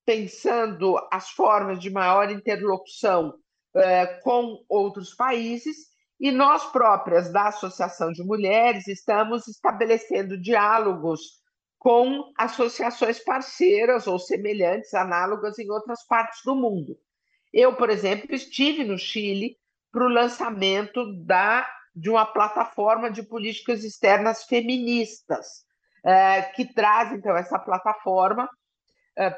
pensando as formas de maior interlocução uh, com outros países e nós próprias da Associação de Mulheres estamos estabelecendo diálogos com associações parceiras ou semelhantes, análogas em outras partes do mundo. Eu, por exemplo, estive no Chile para o lançamento da de uma plataforma de políticas externas feministas, é, que traz, então, essa plataforma, é,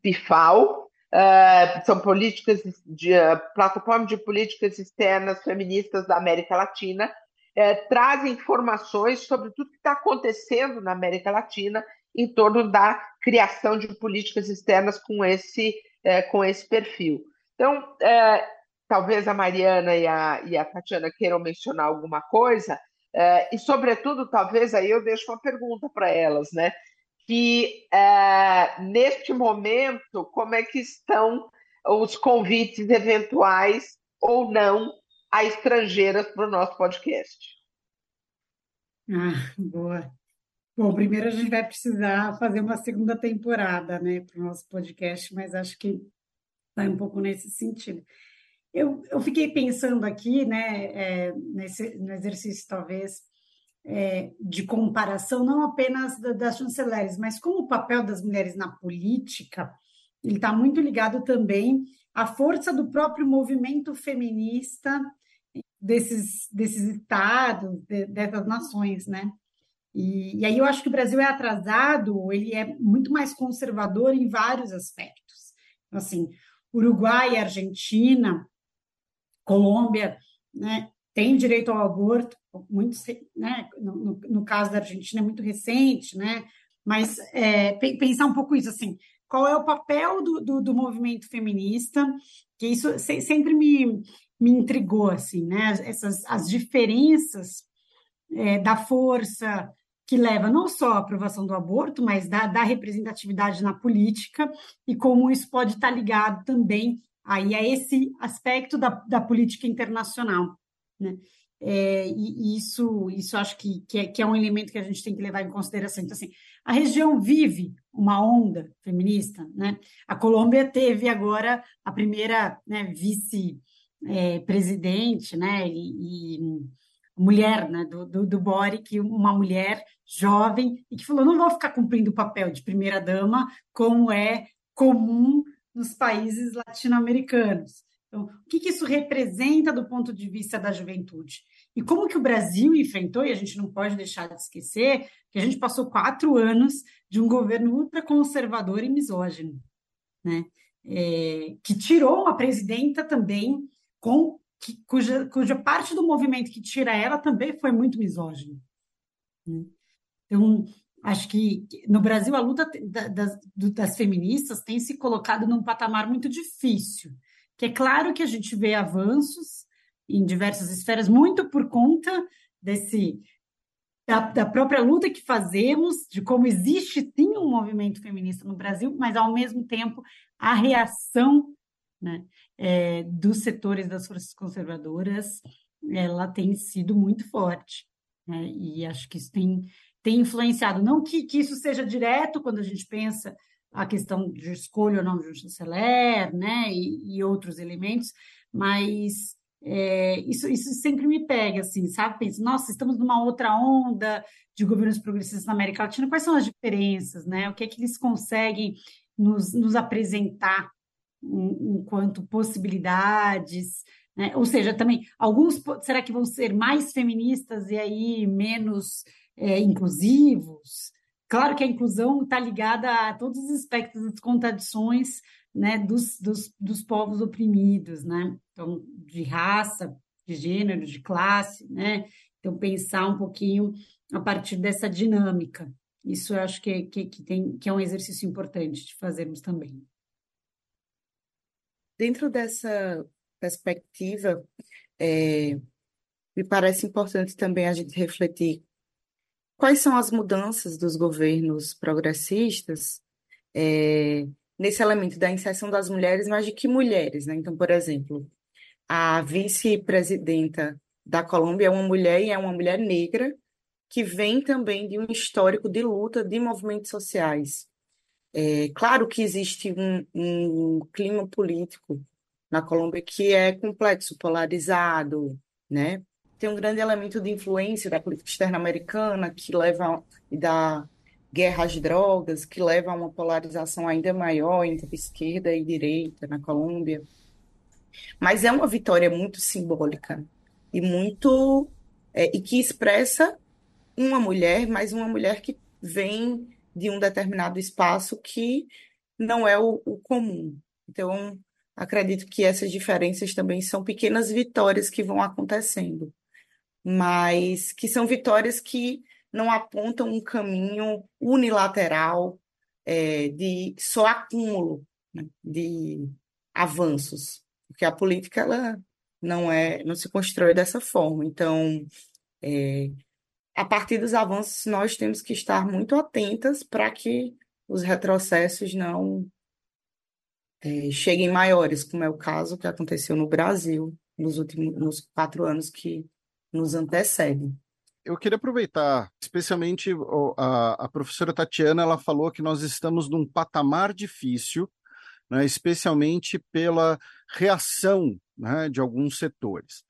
PIFAL, é, são políticas de plataforma de políticas externas feministas da América Latina, traz informações sobre tudo que está acontecendo na América Latina em torno da criação de políticas externas com esse, com esse perfil. Então, talvez a Mariana e a, e a Tatiana queiram mencionar alguma coisa, é, e, sobretudo, talvez aí eu deixo uma pergunta para elas, né? Que é, neste momento, como é que estão os convites eventuais ou não a estrangeiras para o nosso podcast? Ah, boa. Bom, primeiro a gente vai precisar fazer uma segunda temporada, né, para o nosso podcast, mas acho que vai um pouco nesse sentido. Eu, eu fiquei pensando aqui, né, é, nesse, no exercício talvez é, de comparação, não apenas da, das chanceleres, mas como o papel das mulheres na política, ele está muito ligado também à força do próprio movimento feminista desses, desses estados, de, dessas nações, né? E, e, aí eu acho que o Brasil é atrasado, ele é muito mais conservador em vários aspectos. Assim, Uruguai Argentina Colômbia, né, tem direito ao aborto, muito, né, no, no, caso da Argentina é muito recente, né, mas é, pensar um pouco isso, assim, qual é o papel do, do, do movimento feminista, que isso sempre me, me intrigou, assim, né, essas, as diferenças é, da força que leva não só à aprovação do aborto, mas da, da representatividade na política e como isso pode estar ligado também aí a esse aspecto da, da política internacional, né? É, e isso, isso acho que, que é, que, é, um elemento que a gente tem que levar em consideração. Então, assim, a região vive uma onda feminista, né? A Colômbia teve agora a primeira né, vice-presidente, é, né? E, e, mulher, né? Do, do, do Boric, uma mulher jovem e que falou: não vou ficar cumprindo o papel de primeira dama como é comum nos países latino-americanos. Então, o que, que isso representa do ponto de vista da juventude? E como que o Brasil enfrentou, e a gente não pode deixar de esquecer, que a gente passou quatro anos de um governo ultraconservador e misógino, né? É, que tirou uma presidenta também com que, cuja, cuja parte do movimento que tira ela também foi muito misógino. Né? Então, acho que no Brasil a luta das, das feministas tem se colocado num patamar muito difícil, que é claro que a gente vê avanços em diversas esferas, muito por conta desse da, da, própria luta que fazemos, de como existe sim um movimento feminista no Brasil, mas ao mesmo tempo a reação né, é, dos setores das forças conservadoras ela tem sido muito forte. Né, e acho que isso tem, tem influenciado. Não que, que isso seja direto quando a gente pensa a questão de escolha ou não de um chanceler, né, e, e outros elementos, mas é, isso, isso sempre me pega, assim, sabe? Penso, nossa, estamos numa outra onda de governos progressistas na América Latina, quais são as diferenças, né? O que é que eles conseguem nos, nos apresentar enquanto possibilidades, né? Ou seja, também, alguns, será que vão ser mais feministas e aí menos é, inclusivos? Claro que a inclusão está ligada a todos os aspectos das contradições né, dos, dos, dos povos oprimidos, né? Então, de raça, de gênero, de classe, né? Então, pensar um pouquinho a partir dessa dinâmica. Isso eu acho que, que, que, tem, que é um exercício importante de fazermos também. Dentro dessa perspectiva, é, me parece importante também a gente refletir quais são as mudanças dos governos progressistas é, nesse elemento da inserção das mulheres, mas de que mulheres, né? Então, por exemplo, a vice-presidenta da Colômbia é uma mulher e é uma mulher negra que vem também de um histórico de luta de movimentos sociais. É, claro que existe um, um clima político na Colômbia que é complexo, polarizado, né? Tem um grande elemento de influência da política externa americana que leva da guerra às drogas, que leva a uma polarização ainda maior entre esquerda e direita na Colômbia. Mas é uma vitória muito simbólica e muito é, e que expressa uma mulher, mas uma mulher que vem de um determinado espaço que não é o, o comum. Então, acredito que essas diferenças também são pequenas vitórias que vão acontecendo mas que são vitórias que não apontam um caminho unilateral é, de só acúmulo né, de avanços, porque a política ela não é, não se constrói dessa forma. Então, é, a partir dos avanços, nós temos que estar muito atentas para que os retrocessos não é, cheguem maiores, como é o caso que aconteceu no Brasil nos últimos nos quatro anos que nos antecede. Eu queria aproveitar, especialmente a, a professora Tatiana, ela falou que nós estamos num patamar difícil, né, especialmente pela reação né, de alguns setores.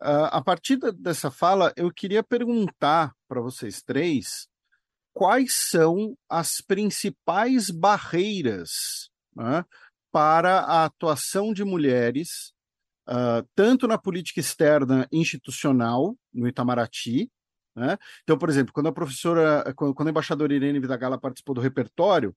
Uh, a partir dessa fala, eu queria perguntar para vocês três quais são as principais barreiras né, para a atuação de mulheres uh, tanto na política externa institucional, no Itamaraty, né? Então, por exemplo, quando a professora, quando a embaixadora Irene Vidagala participou do repertório,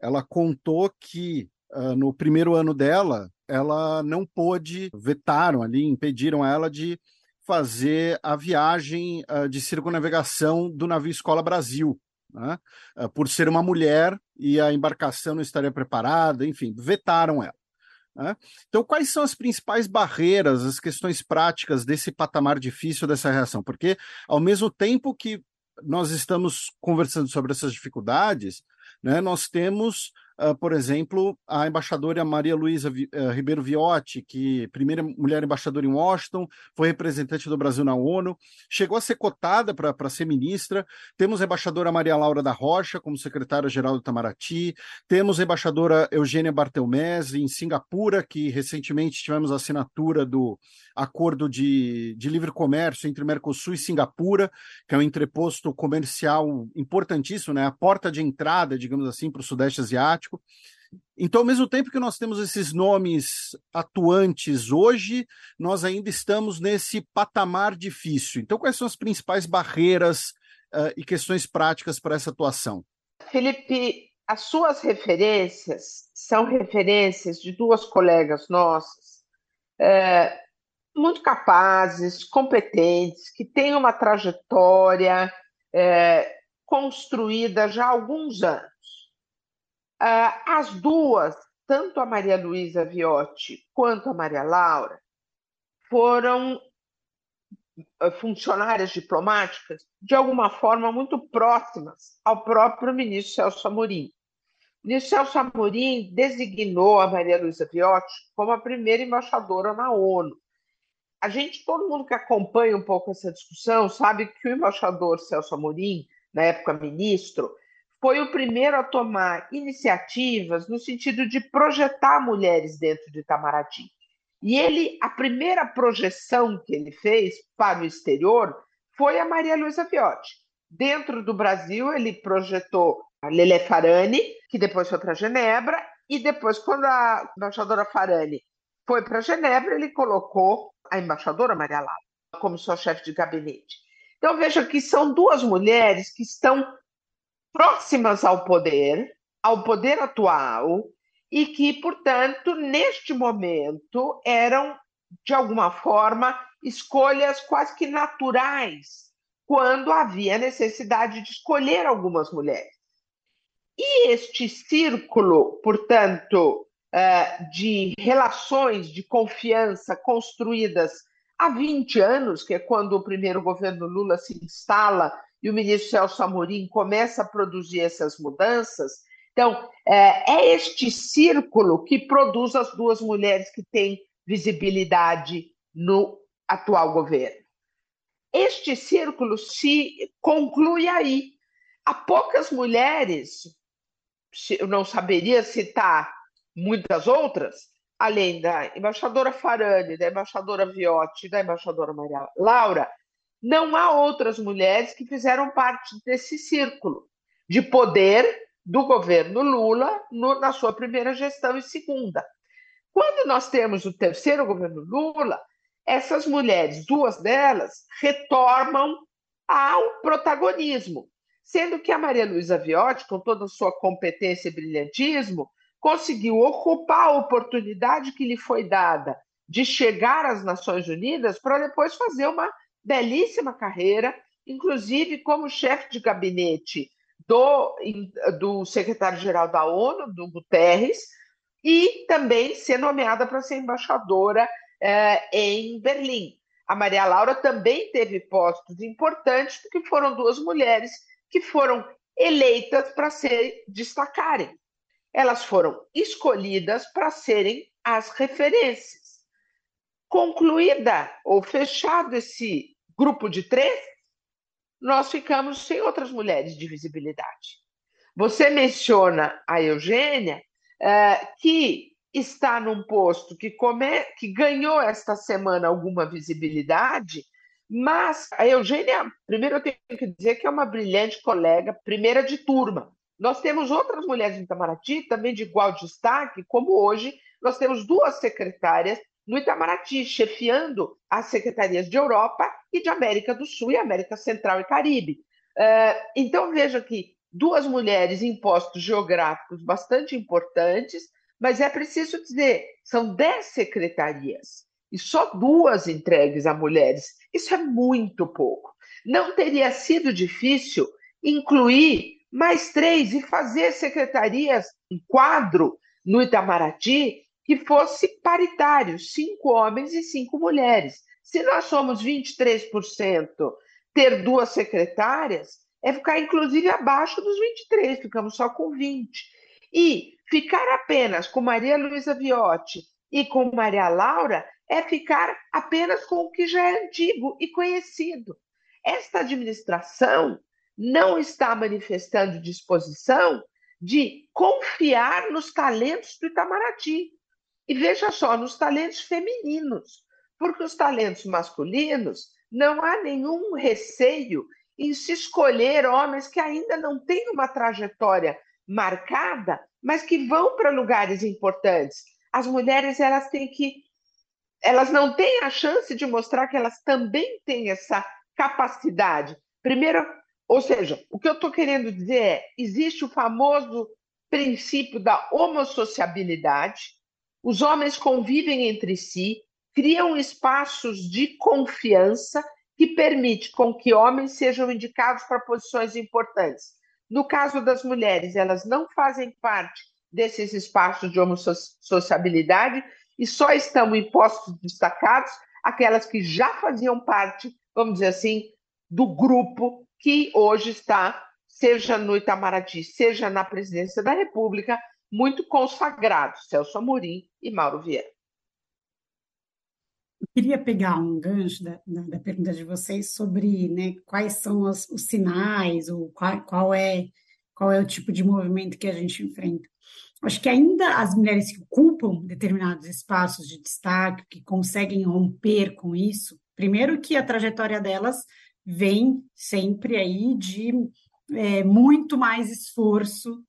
ela contou que uh, no primeiro ano dela, ela não pôde, vetaram ali, impediram ela de fazer a viagem uh, de circunnavegação do navio Escola Brasil, né? uh, por ser uma mulher e a embarcação não estaria preparada, enfim, vetaram ela. Né? Então, quais são as principais barreiras, as questões práticas desse patamar difícil dessa reação? Porque, ao mesmo tempo que nós estamos conversando sobre essas dificuldades, né, nós temos Uh, por exemplo, a embaixadora Maria Luísa uh, Ribeiro Viotti, que primeira mulher embaixadora em Washington, foi representante do Brasil na ONU, chegou a ser cotada para ser ministra. Temos a embaixadora Maria Laura da Rocha como secretária-geral do Itamaraty. Temos a embaixadora Eugênia Bartelmese em Singapura, que recentemente tivemos a assinatura do acordo de, de livre comércio entre Mercosul e Singapura, que é um entreposto comercial importantíssimo, né? a porta de entrada, digamos assim, para o Sudeste Asiático. Então, ao mesmo tempo que nós temos esses nomes atuantes hoje, nós ainda estamos nesse patamar difícil. Então, quais são as principais barreiras uh, e questões práticas para essa atuação? Felipe, as suas referências são referências de duas colegas nossas, é, muito capazes, competentes, que têm uma trajetória é, construída já há alguns anos. Ah, as duas, tanto a Maria Luísa Viotti quanto a Maria Laura, foram ah, funcionárias diplomáticas de alguma forma muito próximas ao próprio ministro Celso Amorim. O ministro Celso Amorim designou a Maria Luísa Viotti como a primeira embaixadora na ONU. A gente, todo mundo que acompanha um pouco essa discussão, sabe que o embaixador Celso Amorim, na época ministro, foi o primeiro a tomar iniciativas no sentido de projetar mulheres dentro de Itamaraty. E ele, a primeira projeção que ele fez para o exterior foi a Maria Luísa Viotti. Dentro do Brasil, ele projetou a Lele Farani, que depois foi para Genebra, e depois, quando a embaixadora Farani foi para Genebra, ele colocou a embaixadora Maria Laura como sua chefe de gabinete. Então, veja que são duas mulheres que estão próximas ao poder, ao poder atual, e que, portanto, neste momento eram, de alguma forma, escolhas quase que naturais, quando havia necessidade de escolher algumas mulheres. E este círculo, portanto, eh, de relações de confiança construídas há 20 anos, que é quando o primeiro governo Lula se instala e o ministro Celso Amorim começa a produzir essas mudanças. Então, é, é este círculo que produz as duas mulheres que têm visibilidade no atual governo. Este círculo se conclui aí. Há poucas mulheres, eu não saberia citar muitas outras, além da embaixadora Farani, da embaixadora Viotti, da embaixadora Maria Laura, não há outras mulheres que fizeram parte desse círculo de poder do governo Lula no, na sua primeira gestão e segunda. Quando nós temos o terceiro governo Lula, essas mulheres, duas delas, retornam ao protagonismo, sendo que a Maria Luísa Viotti, com toda a sua competência e brilhantismo, conseguiu ocupar a oportunidade que lhe foi dada de chegar às Nações Unidas para depois fazer uma belíssima carreira, inclusive como chefe de gabinete do, do secretário-geral da ONU, do Guterres, e também ser nomeada para ser embaixadora eh, em Berlim. A Maria Laura também teve postos importantes, porque foram duas mulheres que foram eleitas para se destacarem. Elas foram escolhidas para serem as referências. Concluída ou fechado esse grupo de três, nós ficamos sem outras mulheres de visibilidade. Você menciona a Eugênia, é, que está num posto que, come, que ganhou esta semana alguma visibilidade, mas a Eugênia, primeiro eu tenho que dizer que é uma brilhante colega, primeira de turma. Nós temos outras mulheres em Itamaraty, também de igual destaque, como hoje nós temos duas secretárias no Itamaraty, chefiando as secretarias de Europa e de América do Sul e América Central e Caribe. É, então, veja que duas mulheres em postos geográficos bastante importantes, mas é preciso dizer, são dez secretarias. e só duas entregues a mulheres. Isso é muito pouco. Não teria sido difícil incluir mais três e fazer secretarias, um quadro no Itamaraty que fosse paritário, cinco homens e cinco mulheres. Se nós somos 23%, ter duas secretárias é ficar, inclusive, abaixo dos 23, ficamos só com 20. E ficar apenas com Maria Luísa Viotti e com Maria Laura é ficar apenas com o que já é antigo e conhecido. Esta administração não está manifestando disposição de confiar nos talentos do Itamaraty. E veja só, nos talentos femininos, porque os talentos masculinos não há nenhum receio em se escolher homens que ainda não têm uma trajetória marcada, mas que vão para lugares importantes. As mulheres elas têm que elas não têm a chance de mostrar que elas também têm essa capacidade. Primeiro, ou seja, o que eu estou querendo dizer é: existe o famoso princípio da homossociabilidade, os homens convivem entre si, criam espaços de confiança que permite com que homens sejam indicados para posições importantes. No caso das mulheres, elas não fazem parte desses espaços de homossociabilidade e só estão em postos destacados aquelas que já faziam parte, vamos dizer assim, do grupo que hoje está, seja no Itamaraty, seja na presidência da República, muito consagrado, Celso Amorim e Mauro Vieira. Eu queria pegar um gancho da, da, da pergunta de vocês sobre né, quais são os, os sinais, ou qual, qual, é, qual é o tipo de movimento que a gente enfrenta. Acho que ainda as mulheres que ocupam determinados espaços de destaque, que conseguem romper com isso, primeiro que a trajetória delas vem sempre aí de é, muito mais esforço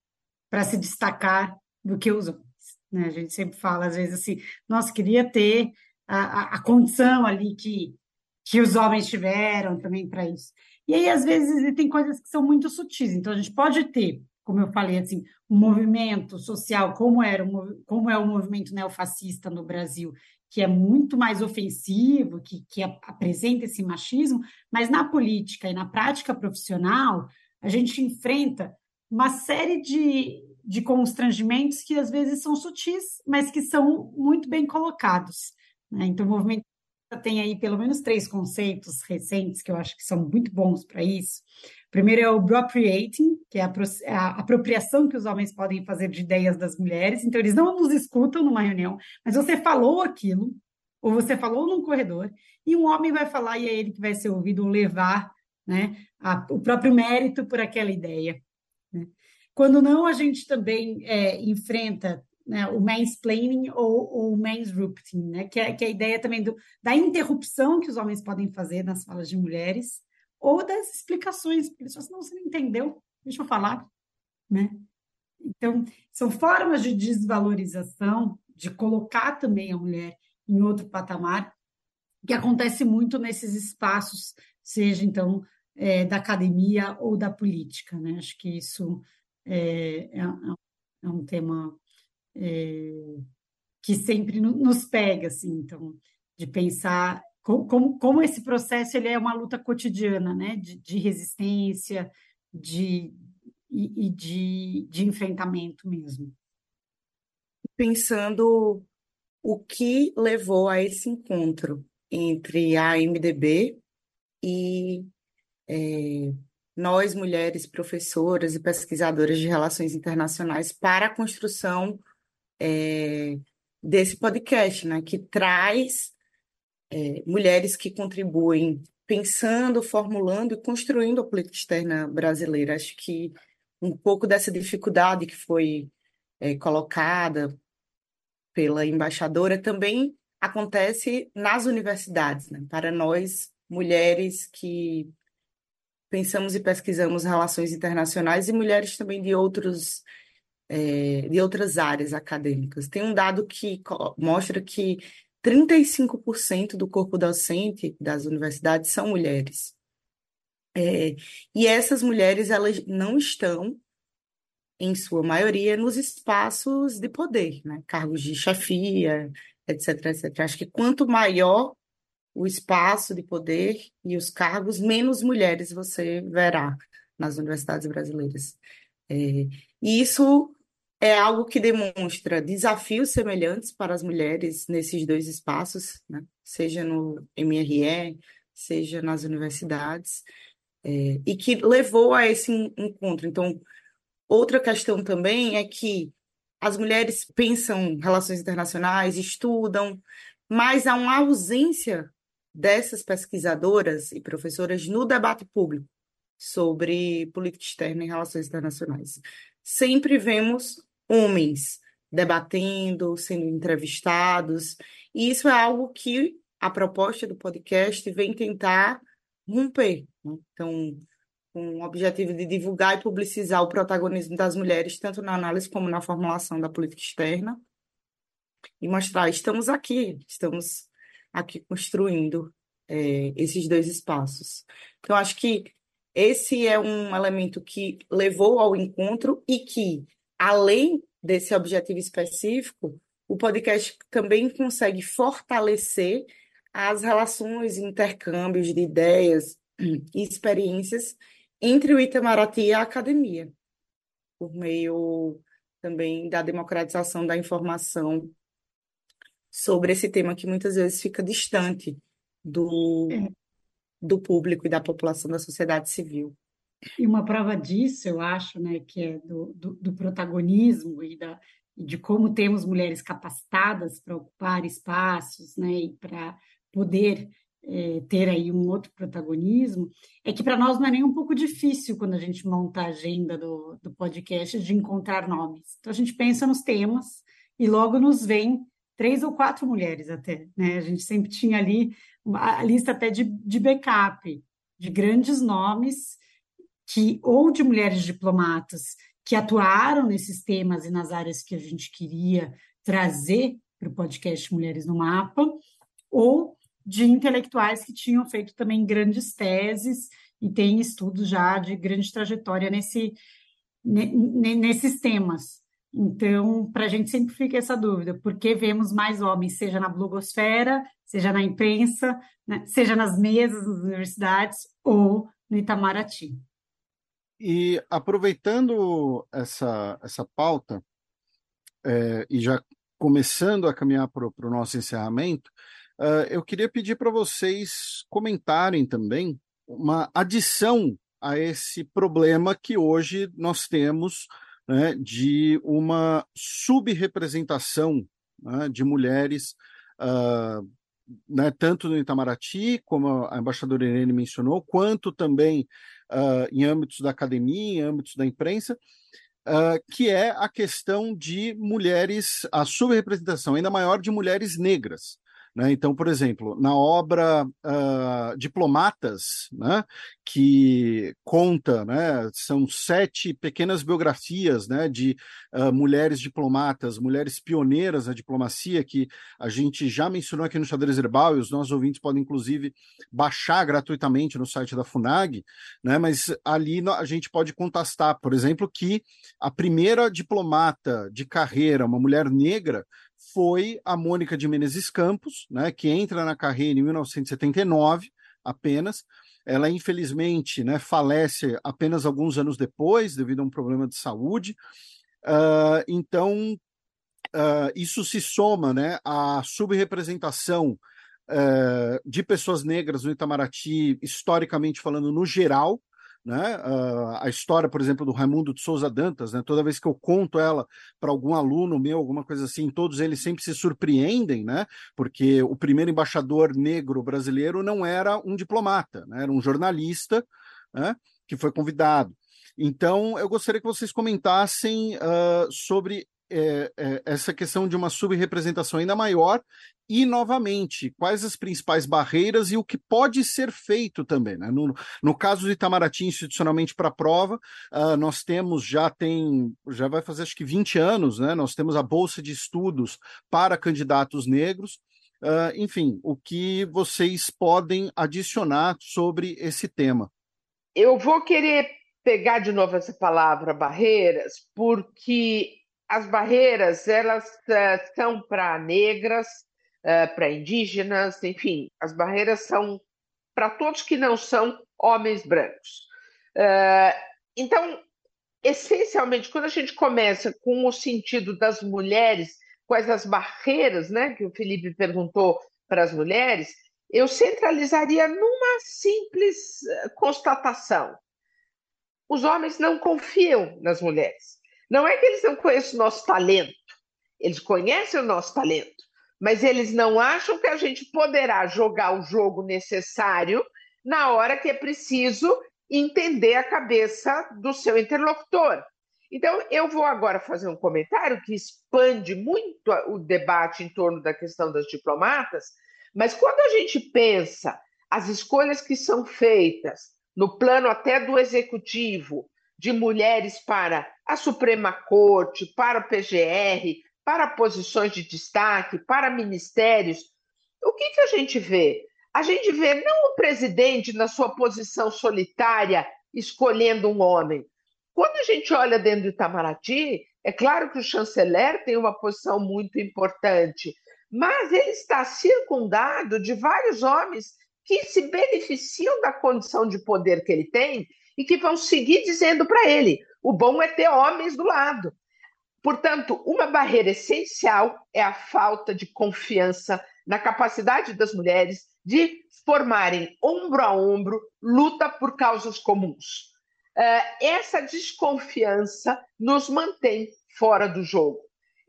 para se destacar do que os homens. Né? A gente sempre fala, às vezes, assim, nossa, queria ter a, a, a condição ali que, que os homens tiveram também para isso. E aí, às vezes, tem coisas que são muito sutis. Então, a gente pode ter, como eu falei, assim, um movimento social, como, era, como é o movimento neofascista no Brasil, que é muito mais ofensivo, que, que apresenta esse machismo, mas na política e na prática profissional, a gente enfrenta uma série de, de constrangimentos que às vezes são sutis, mas que são muito bem colocados. Né? Então, o movimento tem aí pelo menos três conceitos recentes que eu acho que são muito bons para isso. Primeiro é o appropriating, que é, é a apropriação que os homens podem fazer de ideias das mulheres. Então, eles não nos escutam numa reunião, mas você falou aquilo, ou você falou num corredor, e um homem vai falar e é ele que vai ser ouvido ou levar né, a, o próprio mérito por aquela ideia. Quando não, a gente também é, enfrenta né, o mansplaining ou o mansrupting, né, que, é, que é a ideia também do, da interrupção que os homens podem fazer nas falas de mulheres, ou das explicações, porque eles falam assim, não, você não entendeu, deixa eu falar, né? Então, são formas de desvalorização, de colocar também a mulher em outro patamar, que acontece muito nesses espaços, seja então é, da academia ou da política, né? Acho que isso é, é, é um tema é, que sempre nos pega, assim, então, de pensar como, como esse processo ele é uma luta cotidiana, né? De, de resistência, de, e, e de, de enfrentamento mesmo. Pensando o que levou a esse encontro entre a MDB e é, nós, mulheres professoras e pesquisadoras de relações internacionais, para a construção é, desse podcast, né, que traz é, mulheres que contribuem pensando, formulando e construindo a política externa brasileira. Acho que um pouco dessa dificuldade que foi é, colocada pela embaixadora também acontece nas universidades, né? para nós, mulheres que pensamos e pesquisamos relações internacionais e mulheres também de outros é, de outras áreas acadêmicas. Tem um dado que mostra que 35% do corpo docente das universidades são mulheres. É, e essas mulheres elas não estão, em sua maioria, nos espaços de poder, né? cargos de chefia, etc, etc. Acho que quanto maior o espaço de poder e os cargos, menos mulheres você verá nas universidades brasileiras. É, e isso é algo que demonstra desafios semelhantes para as mulheres nesses dois espaços, né? seja no MRE, seja nas universidades, é, e que levou a esse encontro. Então, outra questão também é que as mulheres pensam relações internacionais, estudam, mas há uma ausência dessas pesquisadoras e professoras no debate público sobre política externa e relações internacionais. Sempre vemos homens debatendo, sendo entrevistados, e isso é algo que a proposta do podcast vem tentar romper. Né? Então, com o objetivo de divulgar e publicizar o protagonismo das mulheres, tanto na análise como na formulação da política externa, e mostrar, estamos aqui, estamos aqui construindo é, esses dois espaços. Então, acho que esse é um elemento que levou ao encontro e que, além desse objetivo específico, o podcast também consegue fortalecer as relações intercâmbios de ideias e experiências entre o Itamaraty e a academia, por meio também da democratização da informação sobre esse tema que muitas vezes fica distante do, é. do público e da população da sociedade civil. E uma prova disso, eu acho, né, que é do, do, do protagonismo e da, de como temos mulheres capacitadas para ocupar espaços, né, e para poder é, ter aí um outro protagonismo, é que para nós não é nem um pouco difícil quando a gente monta a agenda do, do podcast de encontrar nomes. Então a gente pensa nos temas e logo nos vem três ou quatro mulheres até, né? A gente sempre tinha ali a lista até de, de backup, de grandes nomes que ou de mulheres diplomatas que atuaram nesses temas e nas áreas que a gente queria trazer para o podcast Mulheres no Mapa, ou de intelectuais que tinham feito também grandes teses e têm estudos já de grande trajetória nesse, nesses temas. Então, para a gente sempre fica essa dúvida, por que vemos mais homens, seja na blogosfera, seja na imprensa, né, seja nas mesas das universidades ou no Itamaraty. E aproveitando essa, essa pauta, é, e já começando a caminhar para o nosso encerramento, uh, eu queria pedir para vocês comentarem também uma adição a esse problema que hoje nós temos né, de uma subrepresentação né, de mulheres, uh, né, tanto no Itamaraty, como a embaixadora Irene mencionou, quanto também uh, em âmbitos da academia, em âmbitos da imprensa, uh, que é a questão de mulheres, a subrepresentação ainda maior de mulheres negras. Né? Então, por exemplo, na obra uh, Diplomatas, né, que conta, né, são sete pequenas biografias né, de uh, mulheres diplomatas, mulheres pioneiras na diplomacia, que a gente já mencionou aqui no Xadrez Herbal, e os nossos ouvintes podem, inclusive, baixar gratuitamente no site da FUNAG, né, mas ali a gente pode contestar, por exemplo, que a primeira diplomata de carreira, uma mulher negra, foi a Mônica de Menezes Campos, né, que entra na carreira em 1979 apenas. Ela, infelizmente, né, falece apenas alguns anos depois, devido a um problema de saúde. Uh, então, uh, isso se soma né, à subrepresentação uh, de pessoas negras no Itamaraty, historicamente falando, no geral, né? Uh, a história, por exemplo, do Raimundo de Souza Dantas, né? toda vez que eu conto ela para algum aluno meu, alguma coisa assim, todos eles sempre se surpreendem, né? porque o primeiro embaixador negro brasileiro não era um diplomata, né? era um jornalista né? que foi convidado. Então, eu gostaria que vocês comentassem uh, sobre é, é, essa questão de uma subrepresentação ainda maior e, novamente, quais as principais barreiras e o que pode ser feito também. Né? No, no caso do Itamaraty, institucionalmente para a prova, uh, nós temos, já tem, já vai fazer acho que 20 anos, né? nós temos a Bolsa de Estudos para candidatos negros. Uh, enfim, o que vocês podem adicionar sobre esse tema? Eu vou querer pegar de novo essa palavra barreiras, porque as barreiras elas uh, são para negras, uh, para indígenas, enfim, as barreiras são para todos que não são homens brancos. Uh, então, essencialmente, quando a gente começa com o sentido das mulheres, quais as barreiras, né, que o Felipe perguntou para as mulheres, eu centralizaria numa simples constatação. Os homens não confiam nas mulheres. Não é que eles não conhecem o nosso talento, eles conhecem o nosso talento, mas eles não acham que a gente poderá jogar o jogo necessário na hora que é preciso entender a cabeça do seu interlocutor. Então, eu vou agora fazer um comentário que expande muito o debate em torno da questão das diplomatas, mas quando a gente pensa as escolhas que são feitas no plano até do executivo, de mulheres para a Suprema Corte, para o PGR, para posições de destaque, para ministérios, o que, que a gente vê? A gente vê não o presidente na sua posição solitária escolhendo um homem. Quando a gente olha dentro do Itamaraty, é claro que o chanceler tem uma posição muito importante, mas ele está circundado de vários homens que se beneficiam da condição de poder que ele tem e que vão seguir dizendo para ele: o bom é ter homens do lado. Portanto, uma barreira essencial é a falta de confiança na capacidade das mulheres de formarem ombro a ombro luta por causas comuns. Eh, essa desconfiança nos mantém fora do jogo.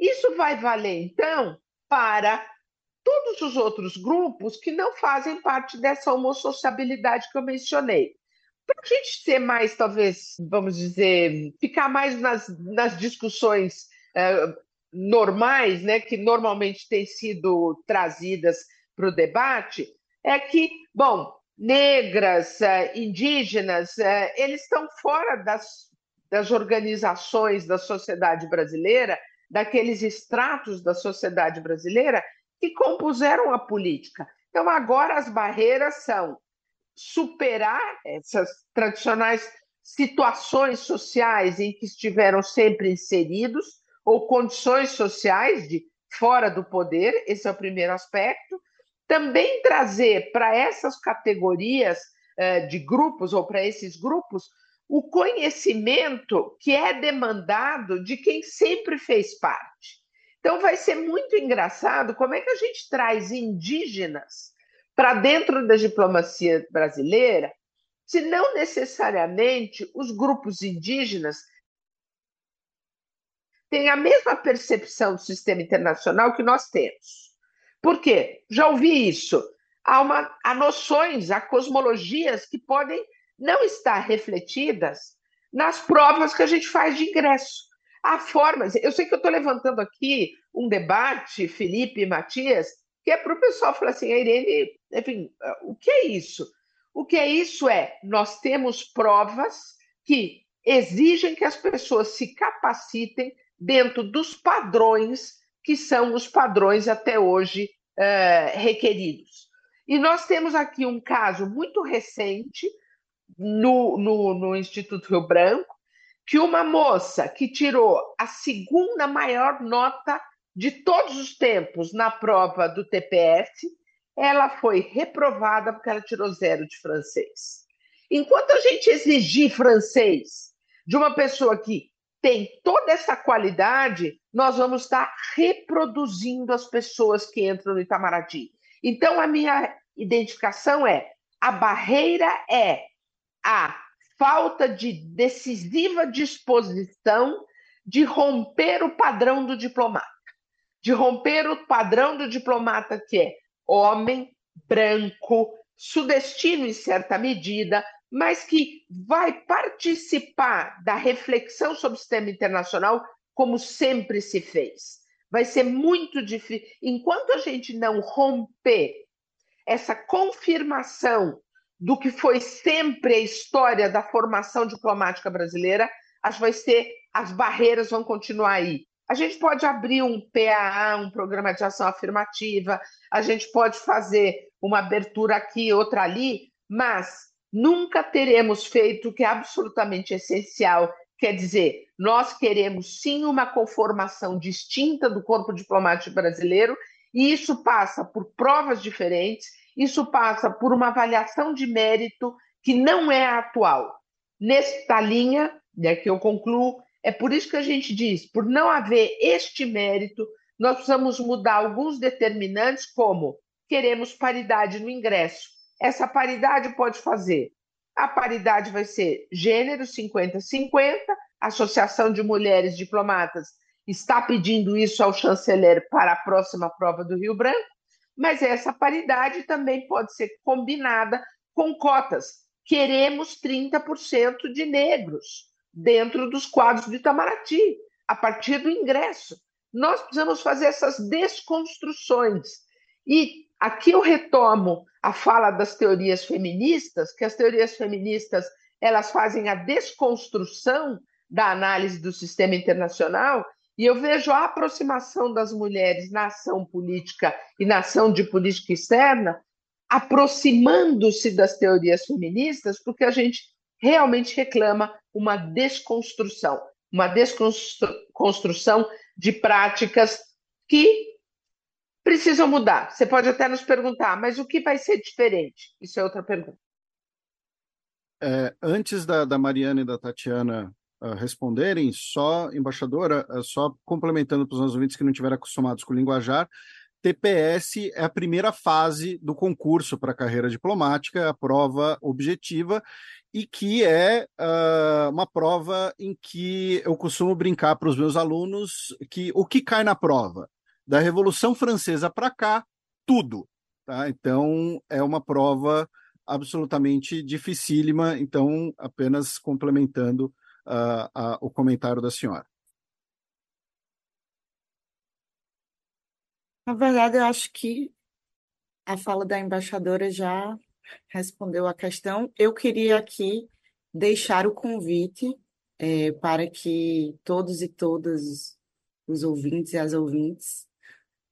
Isso vai valer, então, para todos os outros grupos que não fazem parte dessa homossociabilidade que eu mencionei. Para a gente ser mais, talvez, vamos dizer, ficar mais nas, nas discussões uh, normais, né, que normalmente têm sido trazidas para o debate, é que, bom, negras, uh, indígenas, uh, eles estão fora das, das organizações da sociedade brasileira, daqueles estratos da sociedade brasileira que compuseram a política. Então, agora as barreiras são superar essas tradicionais situações sociais em que estiveram sempre inseridos, ou condições sociais de fora do poder, esse é o primeiro aspecto. Também trazer para essas categorias uh, de grupos, ou para esses grupos, o conhecimento que é demandado de quem sempre fez parte. Então, vai ser muito engraçado como é que a gente traz indígenas para dentro da diplomacia brasileira, se não necessariamente os grupos indígenas têm a mesma percepção do sistema internacional que nós temos. Por quê? Já ouvi isso. Há, uma, há noções, há cosmologias que podem não estar refletidas nas provas que a gente faz de ingresso. Há formas. Eu sei que eu estou levantando aqui um debate, Felipe e Matias, que é para o pessoal falar assim, a Irene, enfim, o que é isso? O que é isso é, nós temos provas que exigem que as pessoas se capacitem dentro dos padrões que são os padrões até hoje é, requeridos. E nós temos aqui um caso muito recente no, no, no Instituto Rio Branco, que uma moça que tirou a segunda maior nota de todos os tempos na prova do TPS, ela foi reprovada porque ela tirou zero de francês. Enquanto a gente exigir francês de uma pessoa que tem toda essa qualidade, nós vamos estar reproduzindo as pessoas que entram no Itamaraty. Então, a minha identificação é: a barreira é a falta de decisiva disposição de romper o padrão do diplomata de romper o padrão do diplomata que é homem, branco, sudestino em certa medida, mas que vai participar da reflexão sobre o sistema internacional como sempre se fez. Vai ser muito difícil. Enquanto a gente não romper essa confirmação do que foi sempre a história da formação diplomática brasileira, que vai ser as barreiras vão continuar aí. A gente pode abrir um PAA, um programa de ação afirmativa, a gente pode fazer uma abertura aqui, outra ali, mas nunca teremos feito o que é absolutamente essencial. Quer dizer, nós queremos sim uma conformação distinta do corpo diplomático brasileiro E isso passa por provas diferentes, isso passa por uma avaliação de mérito que não é atual. Nesta linha, né, que eu concluo, é por isso que a gente diz, por não haver este mérito, nós precisamos mudar alguns determinantes, como queremos paridade no ingresso. Essa paridade pode fazer. A paridade vai ser gênero 50-50, a Associação de Mulheres Diplomatas está pedindo isso ao chanceler para a próxima prova do Rio Branco, mas essa paridade também pode ser combinada com cotas. Queremos 30% de negros dentro dos quadros do Itamaraty, a partir do ingresso. Nós precisamos fazer essas desconstruções. E aqui eu retomo a fala das teorias feministas, que as teorias feministas elas fazem a desconstrução da análise do sistema internacional e eu vejo a aproximação das mulheres na ação política e na ação de política externa aproximando-se das teorias feministas, porque a gente realmente reclama uma desconstrução, uma desconstrução de práticas que precisam mudar. Você pode até nos perguntar, mas o que vai ser diferente? Isso é outra pergunta. É, antes da, da Mariana e da Tatiana uh, responderem, só, embaixadora, uh, só complementando para os nossos ouvintes que não estiveram acostumados com o linguajar, TPS é a primeira fase do concurso para carreira diplomática, é a prova objetiva, e que é uh, uma prova em que eu costumo brincar para os meus alunos que o que cai na prova? Da Revolução Francesa para cá, tudo. Tá? Então, é uma prova absolutamente dificílima, então, apenas complementando uh, uh, o comentário da senhora. Na verdade, eu acho que a fala da embaixadora já respondeu a questão. Eu queria aqui deixar o convite é, para que todos e todas os ouvintes e as ouvintes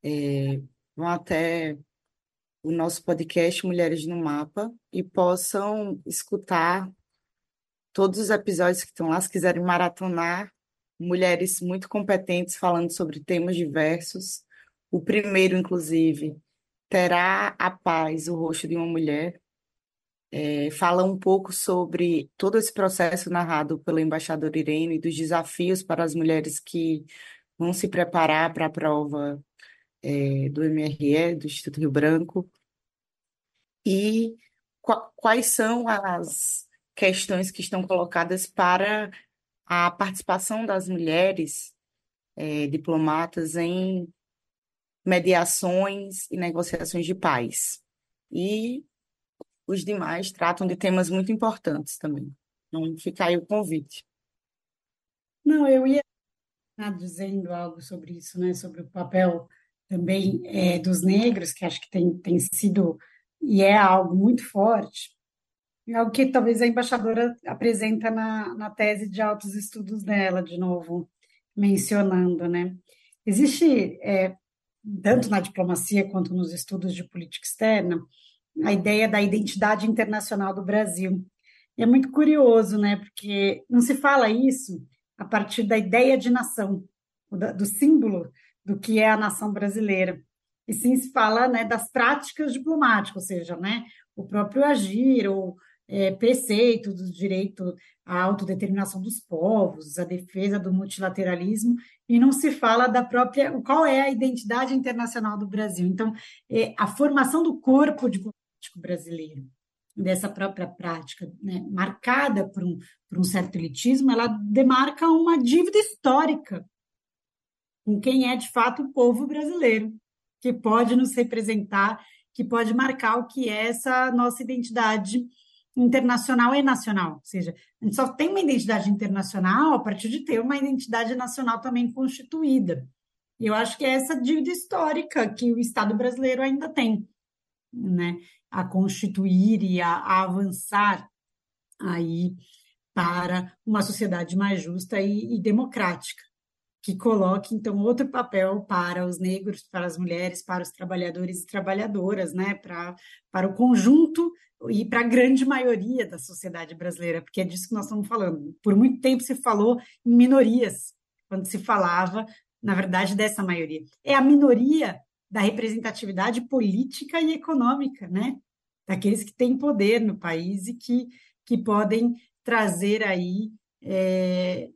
é, vão até o nosso podcast Mulheres no Mapa e possam escutar todos os episódios que estão lá, se quiserem maratonar, mulheres muito competentes falando sobre temas diversos. O primeiro, inclusive, terá a paz, o rosto de uma mulher. É, fala um pouco sobre todo esse processo narrado pela embaixadora Irene, dos desafios para as mulheres que vão se preparar para a prova é, do MRE, do Instituto Rio Branco, e quais são as questões que estão colocadas para a participação das mulheres é, diplomatas em mediações e negociações de paz. E os demais tratam de temas muito importantes também. Então, fica aí o convite. Não, eu ia dizendo algo sobre isso, né, sobre o papel também é, dos negros, que acho que tem, tem sido e é algo muito forte, é algo que talvez a embaixadora apresenta na, na tese de altos estudos dela, de novo mencionando, né? Existe, é, tanto na diplomacia quanto nos estudos de política externa, a ideia da identidade internacional do Brasil. E é muito curioso, né? Porque não se fala isso a partir da ideia de nação, do símbolo do que é a nação brasileira. E sim se fala né, das práticas diplomáticas, ou seja, né, o próprio agir, ou é, preceito do direito à autodeterminação dos povos, a defesa do multilateralismo, e não se fala da própria, qual é a identidade internacional do Brasil. Então, é, a formação do corpo diplomático brasileiro, dessa própria prática, né, marcada por um, por um certo elitismo, ela demarca uma dívida histórica com quem é de fato o povo brasileiro, que pode nos representar, que pode marcar o que é essa nossa identidade internacional e nacional. Ou seja, a gente só tem uma identidade internacional a partir de ter uma identidade nacional também constituída. E eu acho que é essa dívida histórica que o Estado brasileiro ainda tem, né? A constituir e a, a avançar aí para uma sociedade mais justa e, e democrática que coloque, então, outro papel para os negros, para as mulheres, para os trabalhadores e trabalhadoras, né? para, para o conjunto e para a grande maioria da sociedade brasileira, porque é disso que nós estamos falando. Por muito tempo se falou em minorias, quando se falava, na verdade, dessa maioria. É a minoria da representatividade política e econômica, né? Daqueles que têm poder no país e que, que podem trazer aí é,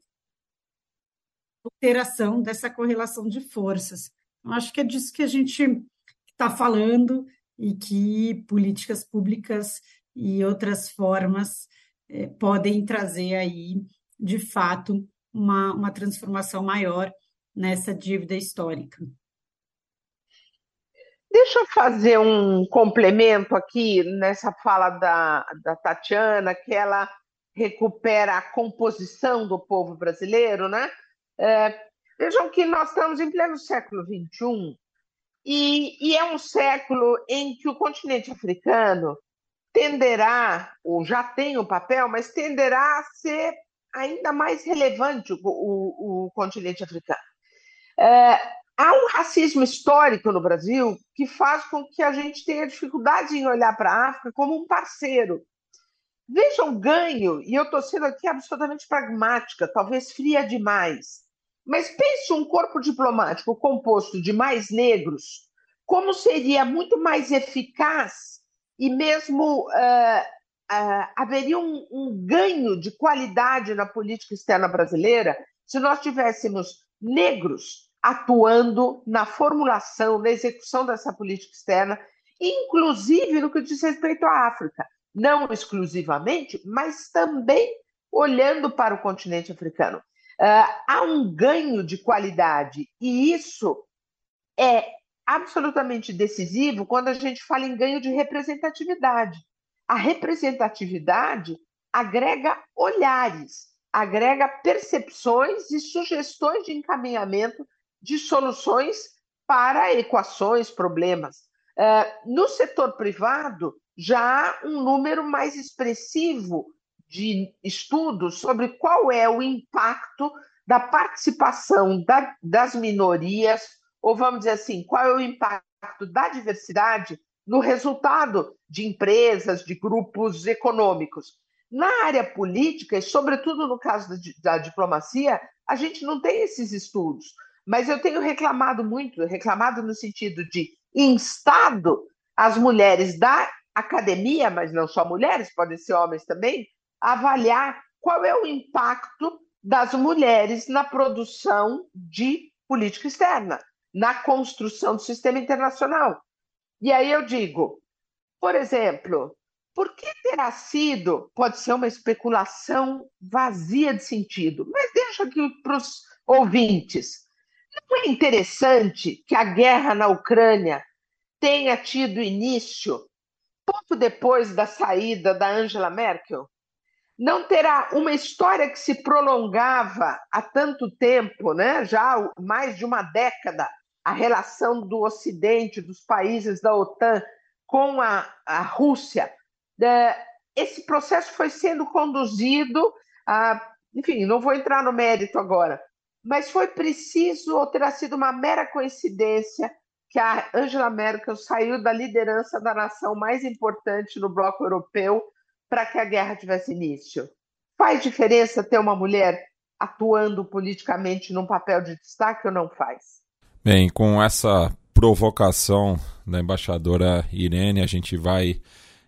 alteração dessa correlação de forças. Eu acho que é disso que a gente está falando e que políticas públicas e outras formas eh, podem trazer aí, de fato, uma, uma transformação maior nessa dívida histórica. Deixa eu fazer um complemento aqui nessa fala da, da Tatiana, que ela recupera a composição do povo brasileiro, né? É, vejam que nós estamos em pleno século XXI e, e é um século em que o continente africano tenderá, ou já tem o papel, mas tenderá a ser ainda mais relevante o, o, o continente africano. É, há um racismo histórico no Brasil que faz com que a gente tenha dificuldade em olhar para a África como um parceiro. Veja o ganho, e eu estou sendo aqui absolutamente pragmática, talvez fria demais, mas pense um corpo diplomático composto de mais negros, como seria muito mais eficaz e mesmo uh, uh, haveria um, um ganho de qualidade na política externa brasileira se nós tivéssemos negros atuando na formulação, na execução dessa política externa, inclusive no que diz respeito à África. Não exclusivamente, mas também olhando para o continente africano. Uh, há um ganho de qualidade, e isso é absolutamente decisivo quando a gente fala em ganho de representatividade. A representatividade agrega olhares, agrega percepções e sugestões de encaminhamento de soluções para equações, problemas. Uh, no setor privado, já há um número mais expressivo de estudos sobre qual é o impacto da participação da, das minorias, ou vamos dizer assim, qual é o impacto da diversidade no resultado de empresas, de grupos econômicos. Na área política, e sobretudo no caso da, da diplomacia, a gente não tem esses estudos. Mas eu tenho reclamado muito, reclamado no sentido de instado as mulheres da academia, mas não só mulheres, podem ser homens também, avaliar qual é o impacto das mulheres na produção de política externa, na construção do sistema internacional. E aí eu digo, por exemplo, por que terá sido, pode ser uma especulação vazia de sentido, mas deixa aqui para os ouvintes. Não é interessante que a guerra na Ucrânia tenha tido início pouco depois da saída da Angela Merkel? Não terá uma história que se prolongava há tanto tempo, né? já mais de uma década, a relação do Ocidente, dos países da OTAN com a, a Rússia. É, esse processo foi sendo conduzido, a, enfim, não vou entrar no mérito agora, mas foi preciso, ou terá sido uma mera coincidência, que a Angela Merkel saiu da liderança da nação mais importante no bloco europeu para que a guerra tivesse início. Faz diferença ter uma mulher atuando politicamente num papel de destaque ou não faz? Bem, com essa provocação da embaixadora Irene, a gente vai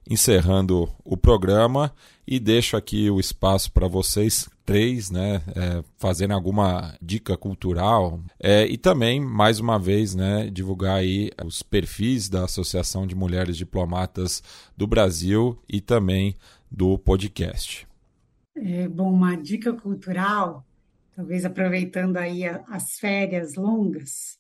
encerrando o programa e deixo aqui o espaço para vocês três, né, é, fazendo alguma dica cultural é, e também mais uma vez, né, divulgar aí os perfis da Associação de Mulheres Diplomatas do Brasil e também do podcast. É, bom, uma dica cultural, talvez aproveitando aí as férias longas,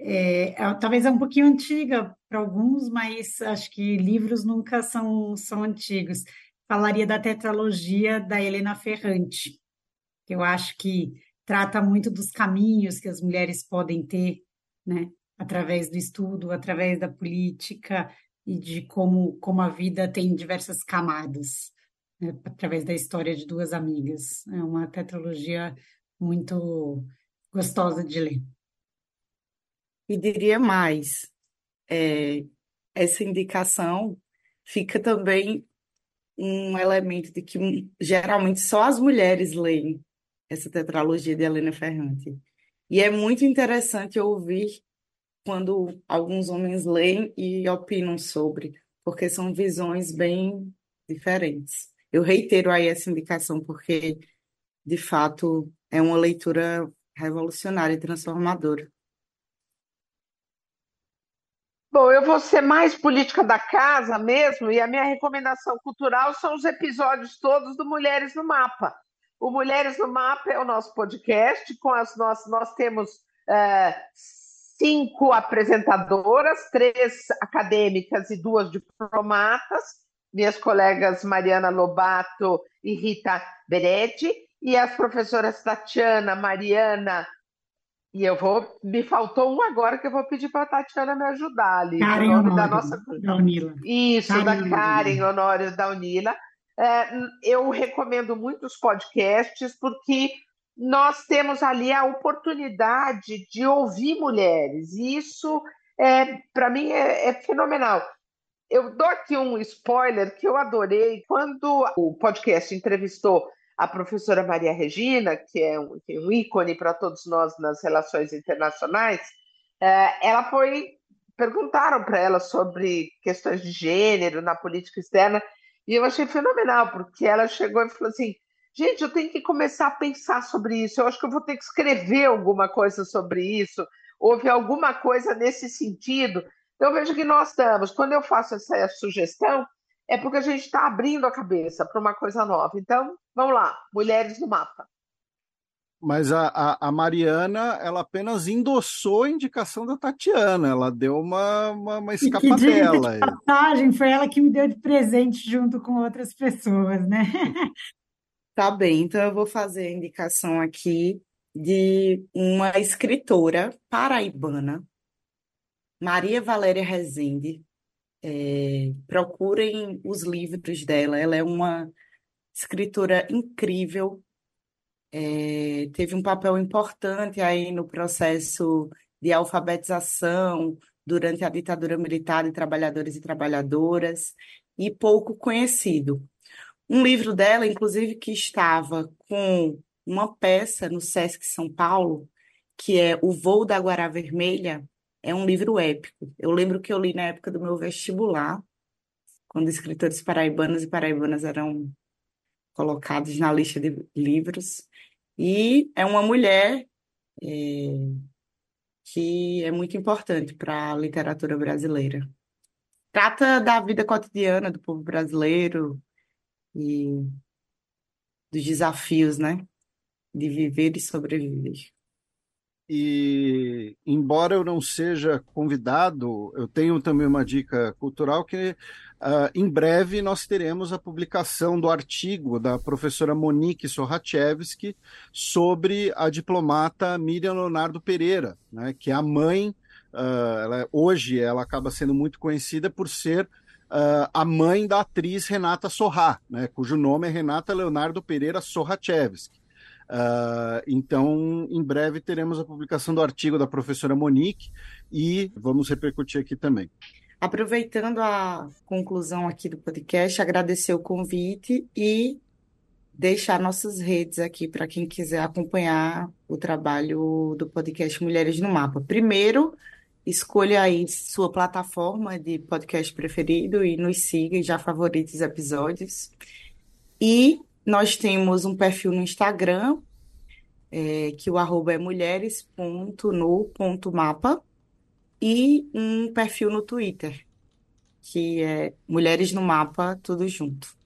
é, é, talvez é um pouquinho antiga para alguns, mas acho que livros nunca são, são antigos. Falaria da tetralogia da Helena Ferrante, que eu acho que trata muito dos caminhos que as mulheres podem ter, né, através do estudo, através da política e de como, como a vida tem diversas camadas, né, através da história de duas amigas. É uma tetralogia muito gostosa de ler. E diria mais, é, essa indicação fica também um elemento de que geralmente só as mulheres leem essa tetralogia de Helena Ferrante. E é muito interessante ouvir quando alguns homens leem e opinam sobre, porque são visões bem diferentes. Eu reitero aí essa indicação, porque, de fato, é uma leitura revolucionária e transformadora. Bom, eu vou ser mais política da casa mesmo, e a minha recomendação cultural são os episódios todos do Mulheres no Mapa. O Mulheres no Mapa é o nosso podcast, com as nossas, nós temos é, cinco apresentadoras, três acadêmicas e duas diplomatas, minhas colegas Mariana Lobato e Rita Beretti, e as professoras Tatiana, Mariana e eu vou. Me faltou um agora que eu vou pedir para a Tatiana me ajudar ali. Karen o nome Honório, da nossa. da Unila. Isso, Karen da. Karen Honório da Unila. É, eu recomendo muito os podcasts porque nós temos ali a oportunidade de ouvir mulheres. E isso, é, para mim, é, é fenomenal. Eu dou aqui um spoiler que eu adorei. Quando o podcast entrevistou a professora Maria Regina, que é um, que é um ícone para todos nós nas relações internacionais, é, ela foi. Perguntaram para ela sobre questões de gênero na política externa, e eu achei fenomenal, porque ela chegou e falou assim: gente, eu tenho que começar a pensar sobre isso, eu acho que eu vou ter que escrever alguma coisa sobre isso, houve alguma coisa nesse sentido. Então, eu vejo que nós estamos, quando eu faço essa sugestão, é porque a gente está abrindo a cabeça para uma coisa nova. Então, vamos lá, mulheres no mapa. Mas a, a, a Mariana, ela apenas endossou a indicação da Tatiana, ela deu uma, uma, uma E que escapadela. de passagem, foi ela que me deu de presente junto com outras pessoas, né? Tá bem, então eu vou fazer a indicação aqui de uma escritora paraibana, Maria Valéria Rezende. É, procurem os livros dela, ela é uma escritora incrível, é, teve um papel importante aí no processo de alfabetização durante a ditadura militar de trabalhadores e trabalhadoras, e pouco conhecido. Um livro dela, inclusive, que estava com uma peça no Sesc São Paulo, que é O Voo da Guará Vermelha, é um livro épico. Eu lembro que eu li na época do meu vestibular, quando escritores paraibanos e paraibanas eram colocados na lista de livros. E é uma mulher é, que é muito importante para a literatura brasileira. Trata da vida cotidiana do povo brasileiro e dos desafios, né? De viver e sobreviver. E, embora eu não seja convidado, eu tenho também uma dica cultural que uh, em breve nós teremos a publicação do artigo da professora Monique Sorachevski sobre a diplomata Miriam Leonardo Pereira, né, que é a mãe, uh, ela, hoje ela acaba sendo muito conhecida por ser uh, a mãe da atriz Renata Sorrá, né, cujo nome é Renata Leonardo Pereira Sorachevski. Uh, então, em breve teremos a publicação do artigo da professora Monique e vamos repercutir aqui também. Aproveitando a conclusão aqui do podcast, agradecer o convite e deixar nossas redes aqui para quem quiser acompanhar o trabalho do podcast Mulheres no Mapa. Primeiro, escolha aí sua plataforma de podcast preferido e nos siga e já favorite os episódios. E nós temos um perfil no Instagram, é, que o arroba é mulheres.no.mapa, e um perfil no Twitter, que é Mulheres no Mapa, tudo junto.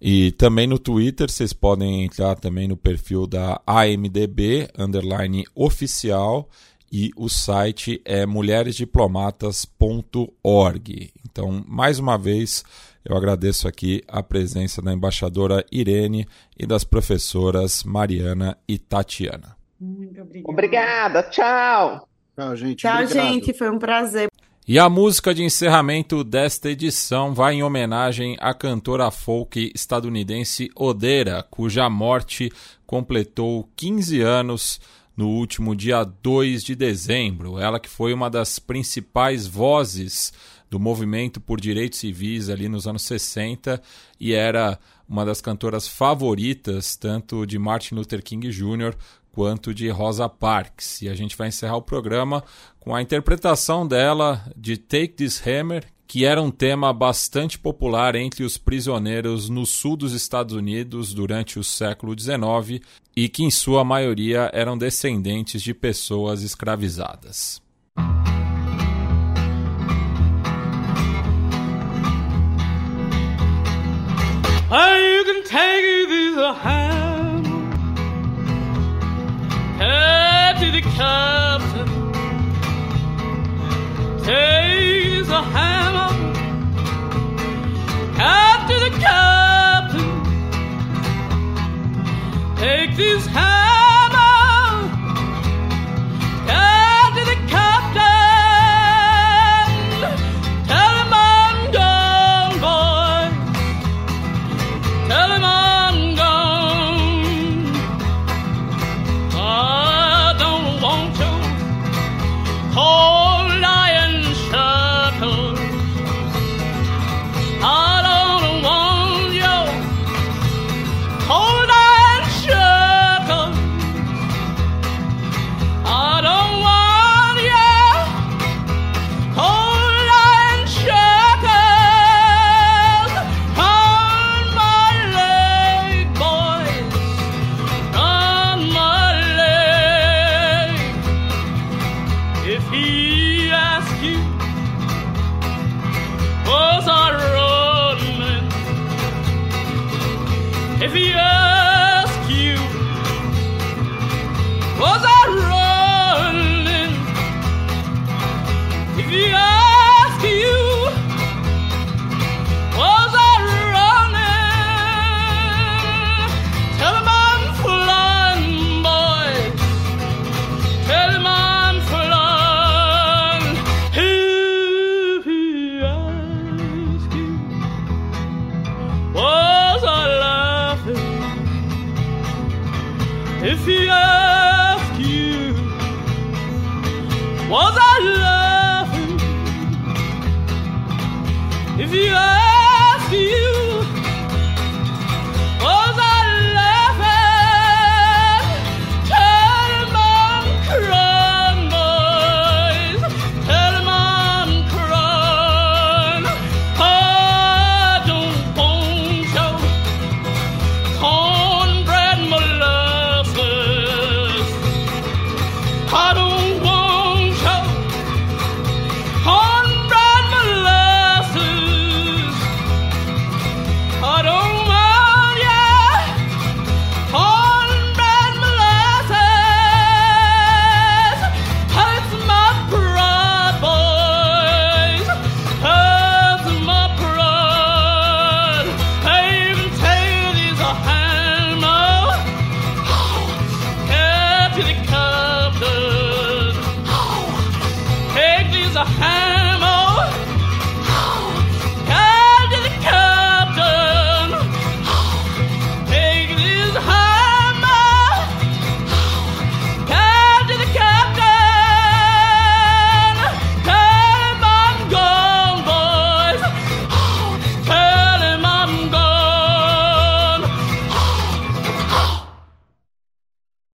E também no Twitter vocês podem entrar também no perfil da AMDB, underline oficial, e o site é mulheresdiplomatas.org. Então, mais uma vez, eu agradeço aqui a presença da embaixadora Irene e das professoras Mariana e Tatiana. Muito obrigada. Obrigada, tchau. Tchau, gente. Tchau, Obrigado. gente, foi um prazer. E a música de encerramento desta edição vai em homenagem à cantora folk estadunidense Odera, cuja morte completou 15 anos no último dia 2 de dezembro. Ela que foi uma das principais vozes do movimento por direitos civis ali nos anos 60 e era uma das cantoras favoritas tanto de Martin Luther King Jr. quanto de Rosa Parks. E a gente vai encerrar o programa com a interpretação dela de Take This Hammer, que era um tema bastante popular entre os prisioneiros no sul dos Estados Unidos durante o século XIX e que, em sua maioria, eram descendentes de pessoas escravizadas. You can take this hammer, head to the captain, take this hammer, head to the captain, take this hammer.